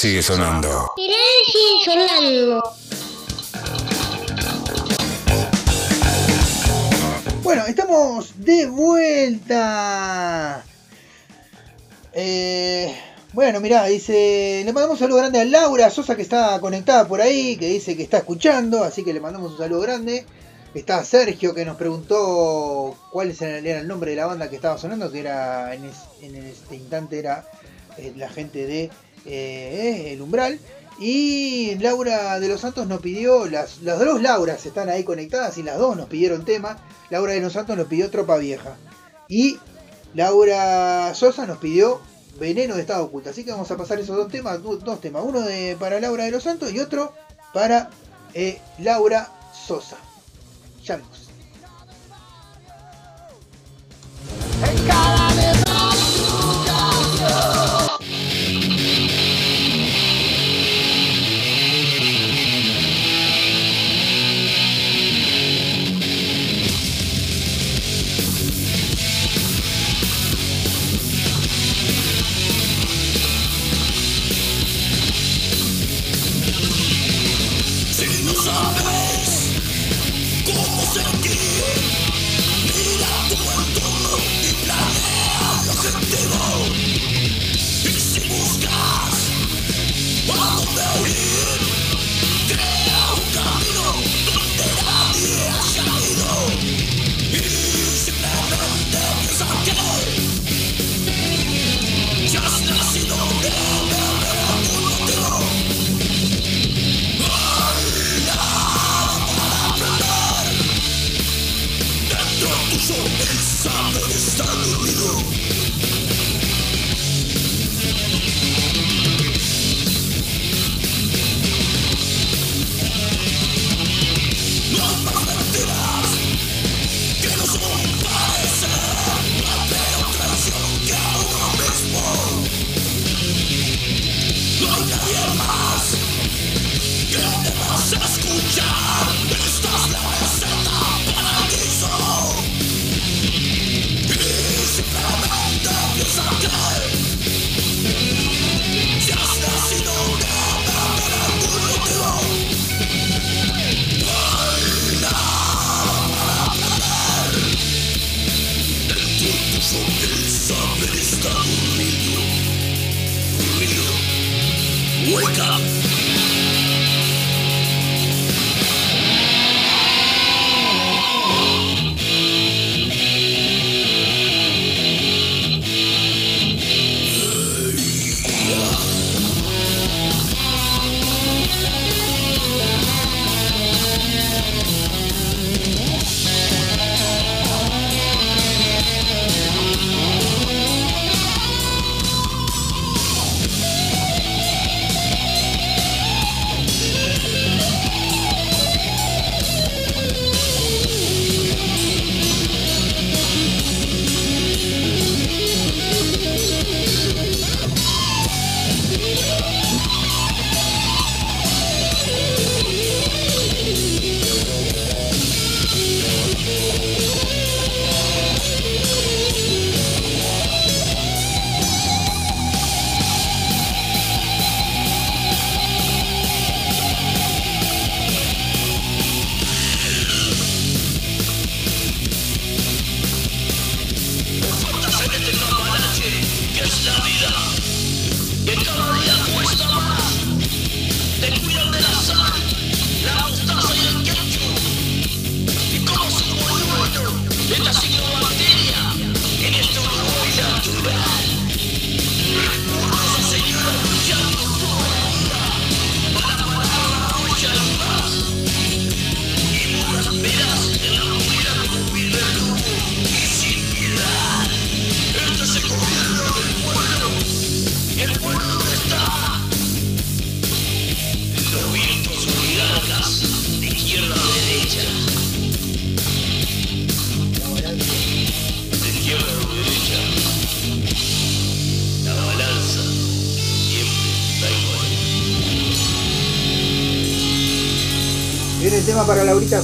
sigue sonando. sigue sonando. Bueno, estamos de vuelta. Eh, bueno, mirá, dice, le mandamos un saludo grande a Laura Sosa que está conectada por ahí, que dice que está escuchando, así que le mandamos un saludo grande. Está Sergio que nos preguntó cuál era el nombre de la banda que estaba sonando, que era en, es- en este instante era eh, la gente de eh, El Umbral. Y Laura de los Santos nos pidió, las, las dos Lauras están ahí conectadas y las dos nos pidieron tema. Laura de los Santos nos pidió Tropa Vieja. Y Laura Sosa nos pidió Veneno de Estado Oculto. Así que vamos a pasar esos dos temas, dos temas. Uno de, para Laura de los Santos y otro para eh, Laura Sosa. Ya vemos.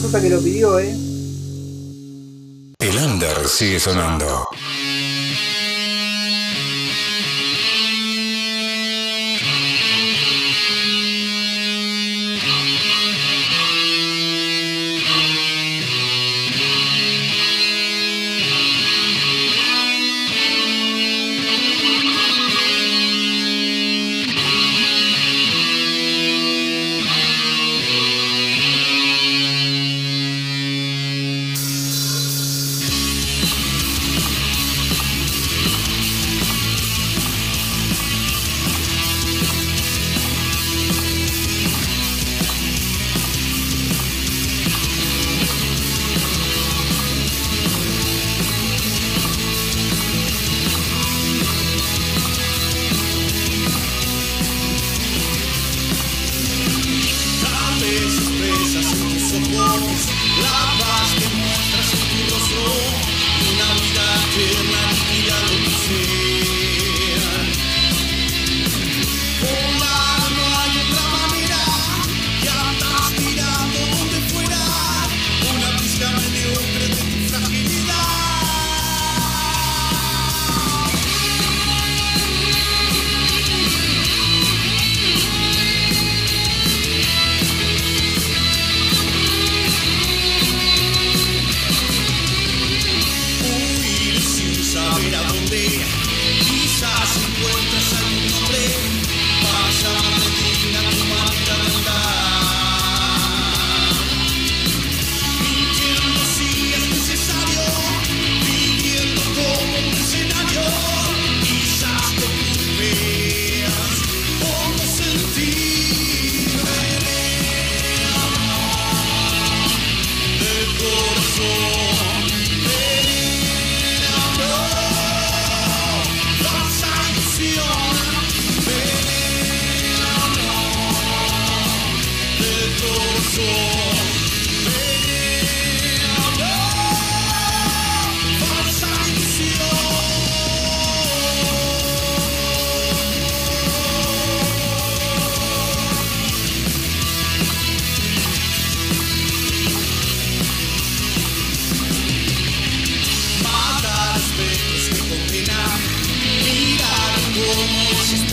Sosa que lo pidió, ¿eh? El under sigue sonando.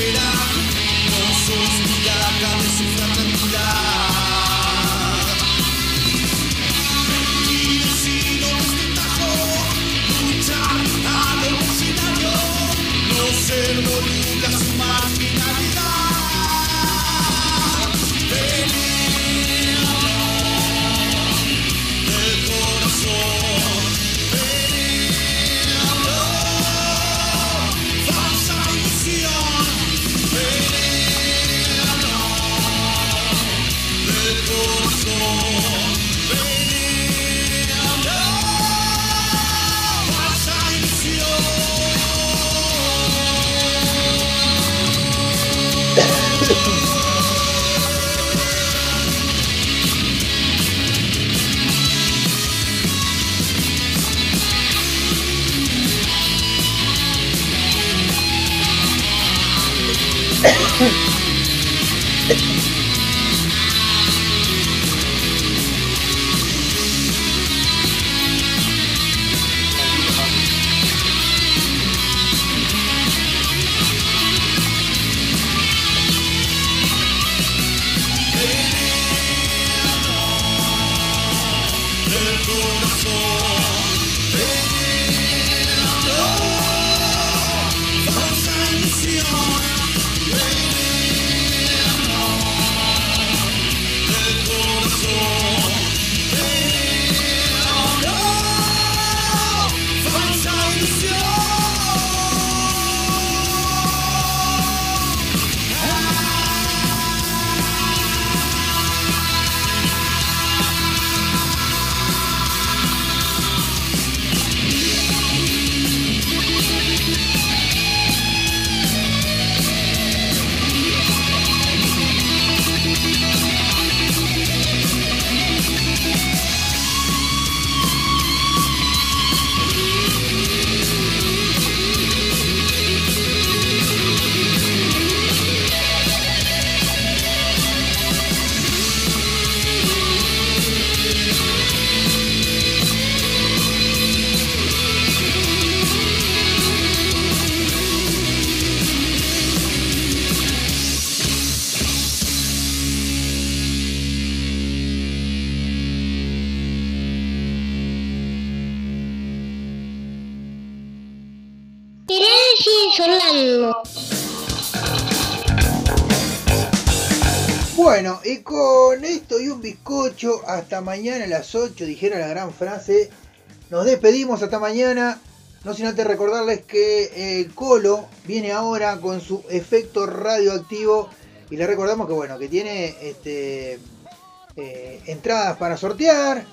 chwilach Bo szóstka, kamy szuflata hasta mañana a las 8, dijeron la gran frase. Nos despedimos hasta mañana. No sin antes recordarles que el Colo viene ahora con su efecto radioactivo. Y les recordamos que bueno, que tiene este, eh, entradas para sortear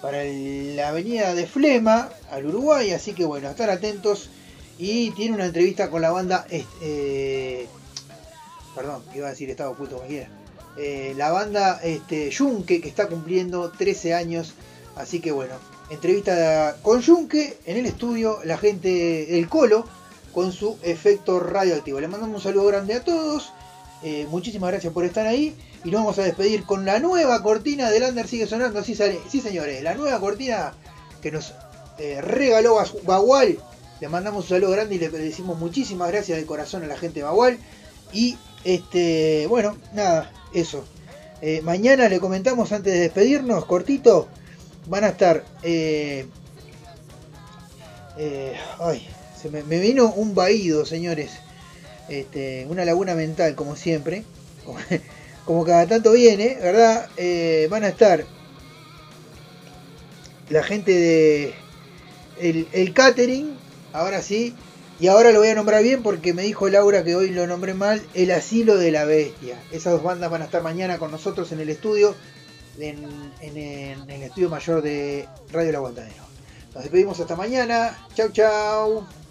para la avenida de Flema al Uruguay. Así que bueno, estar atentos. Y tiene una entrevista con la banda. est- eh, perdón, iba a decir Estado Oculto cualquiera. Eh, la banda este, Yunque, que está cumpliendo 13 años. Así que bueno, entrevista con Yunque en el estudio, la gente del Colo, con su efecto radioactivo. Le mandamos un saludo grande a todos. eh, muchísimas gracias por estar ahí. Y nos vamos a despedir con la nueva cortina del Under sigue sonando. Así sale. Sí, señores, la nueva cortina que nos eh, regaló Bagual. Le mandamos un saludo grande y le decimos muchísimas gracias de corazón a la gente de Bagual. Y este, bueno, nada, eso. Eh, mañana le comentamos antes de despedirnos, cortito. Van a estar. eh, eh, ay, se me, vino un vaído, señores. Este, una laguna mental, como siempre. Como, cada tanto viene, ¿verdad? Eh, van a estar la gente de. El catering, ahora sí. Y ahora lo voy a nombrar bien porque me dijo Laura que hoy lo nombré mal. El asilo de la bestia. Esas dos bandas van a estar mañana con nosotros en el estudio. En, el estudio mayor de Radio El Aguantadero. Nos despedimos hasta mañana. Chau, chau.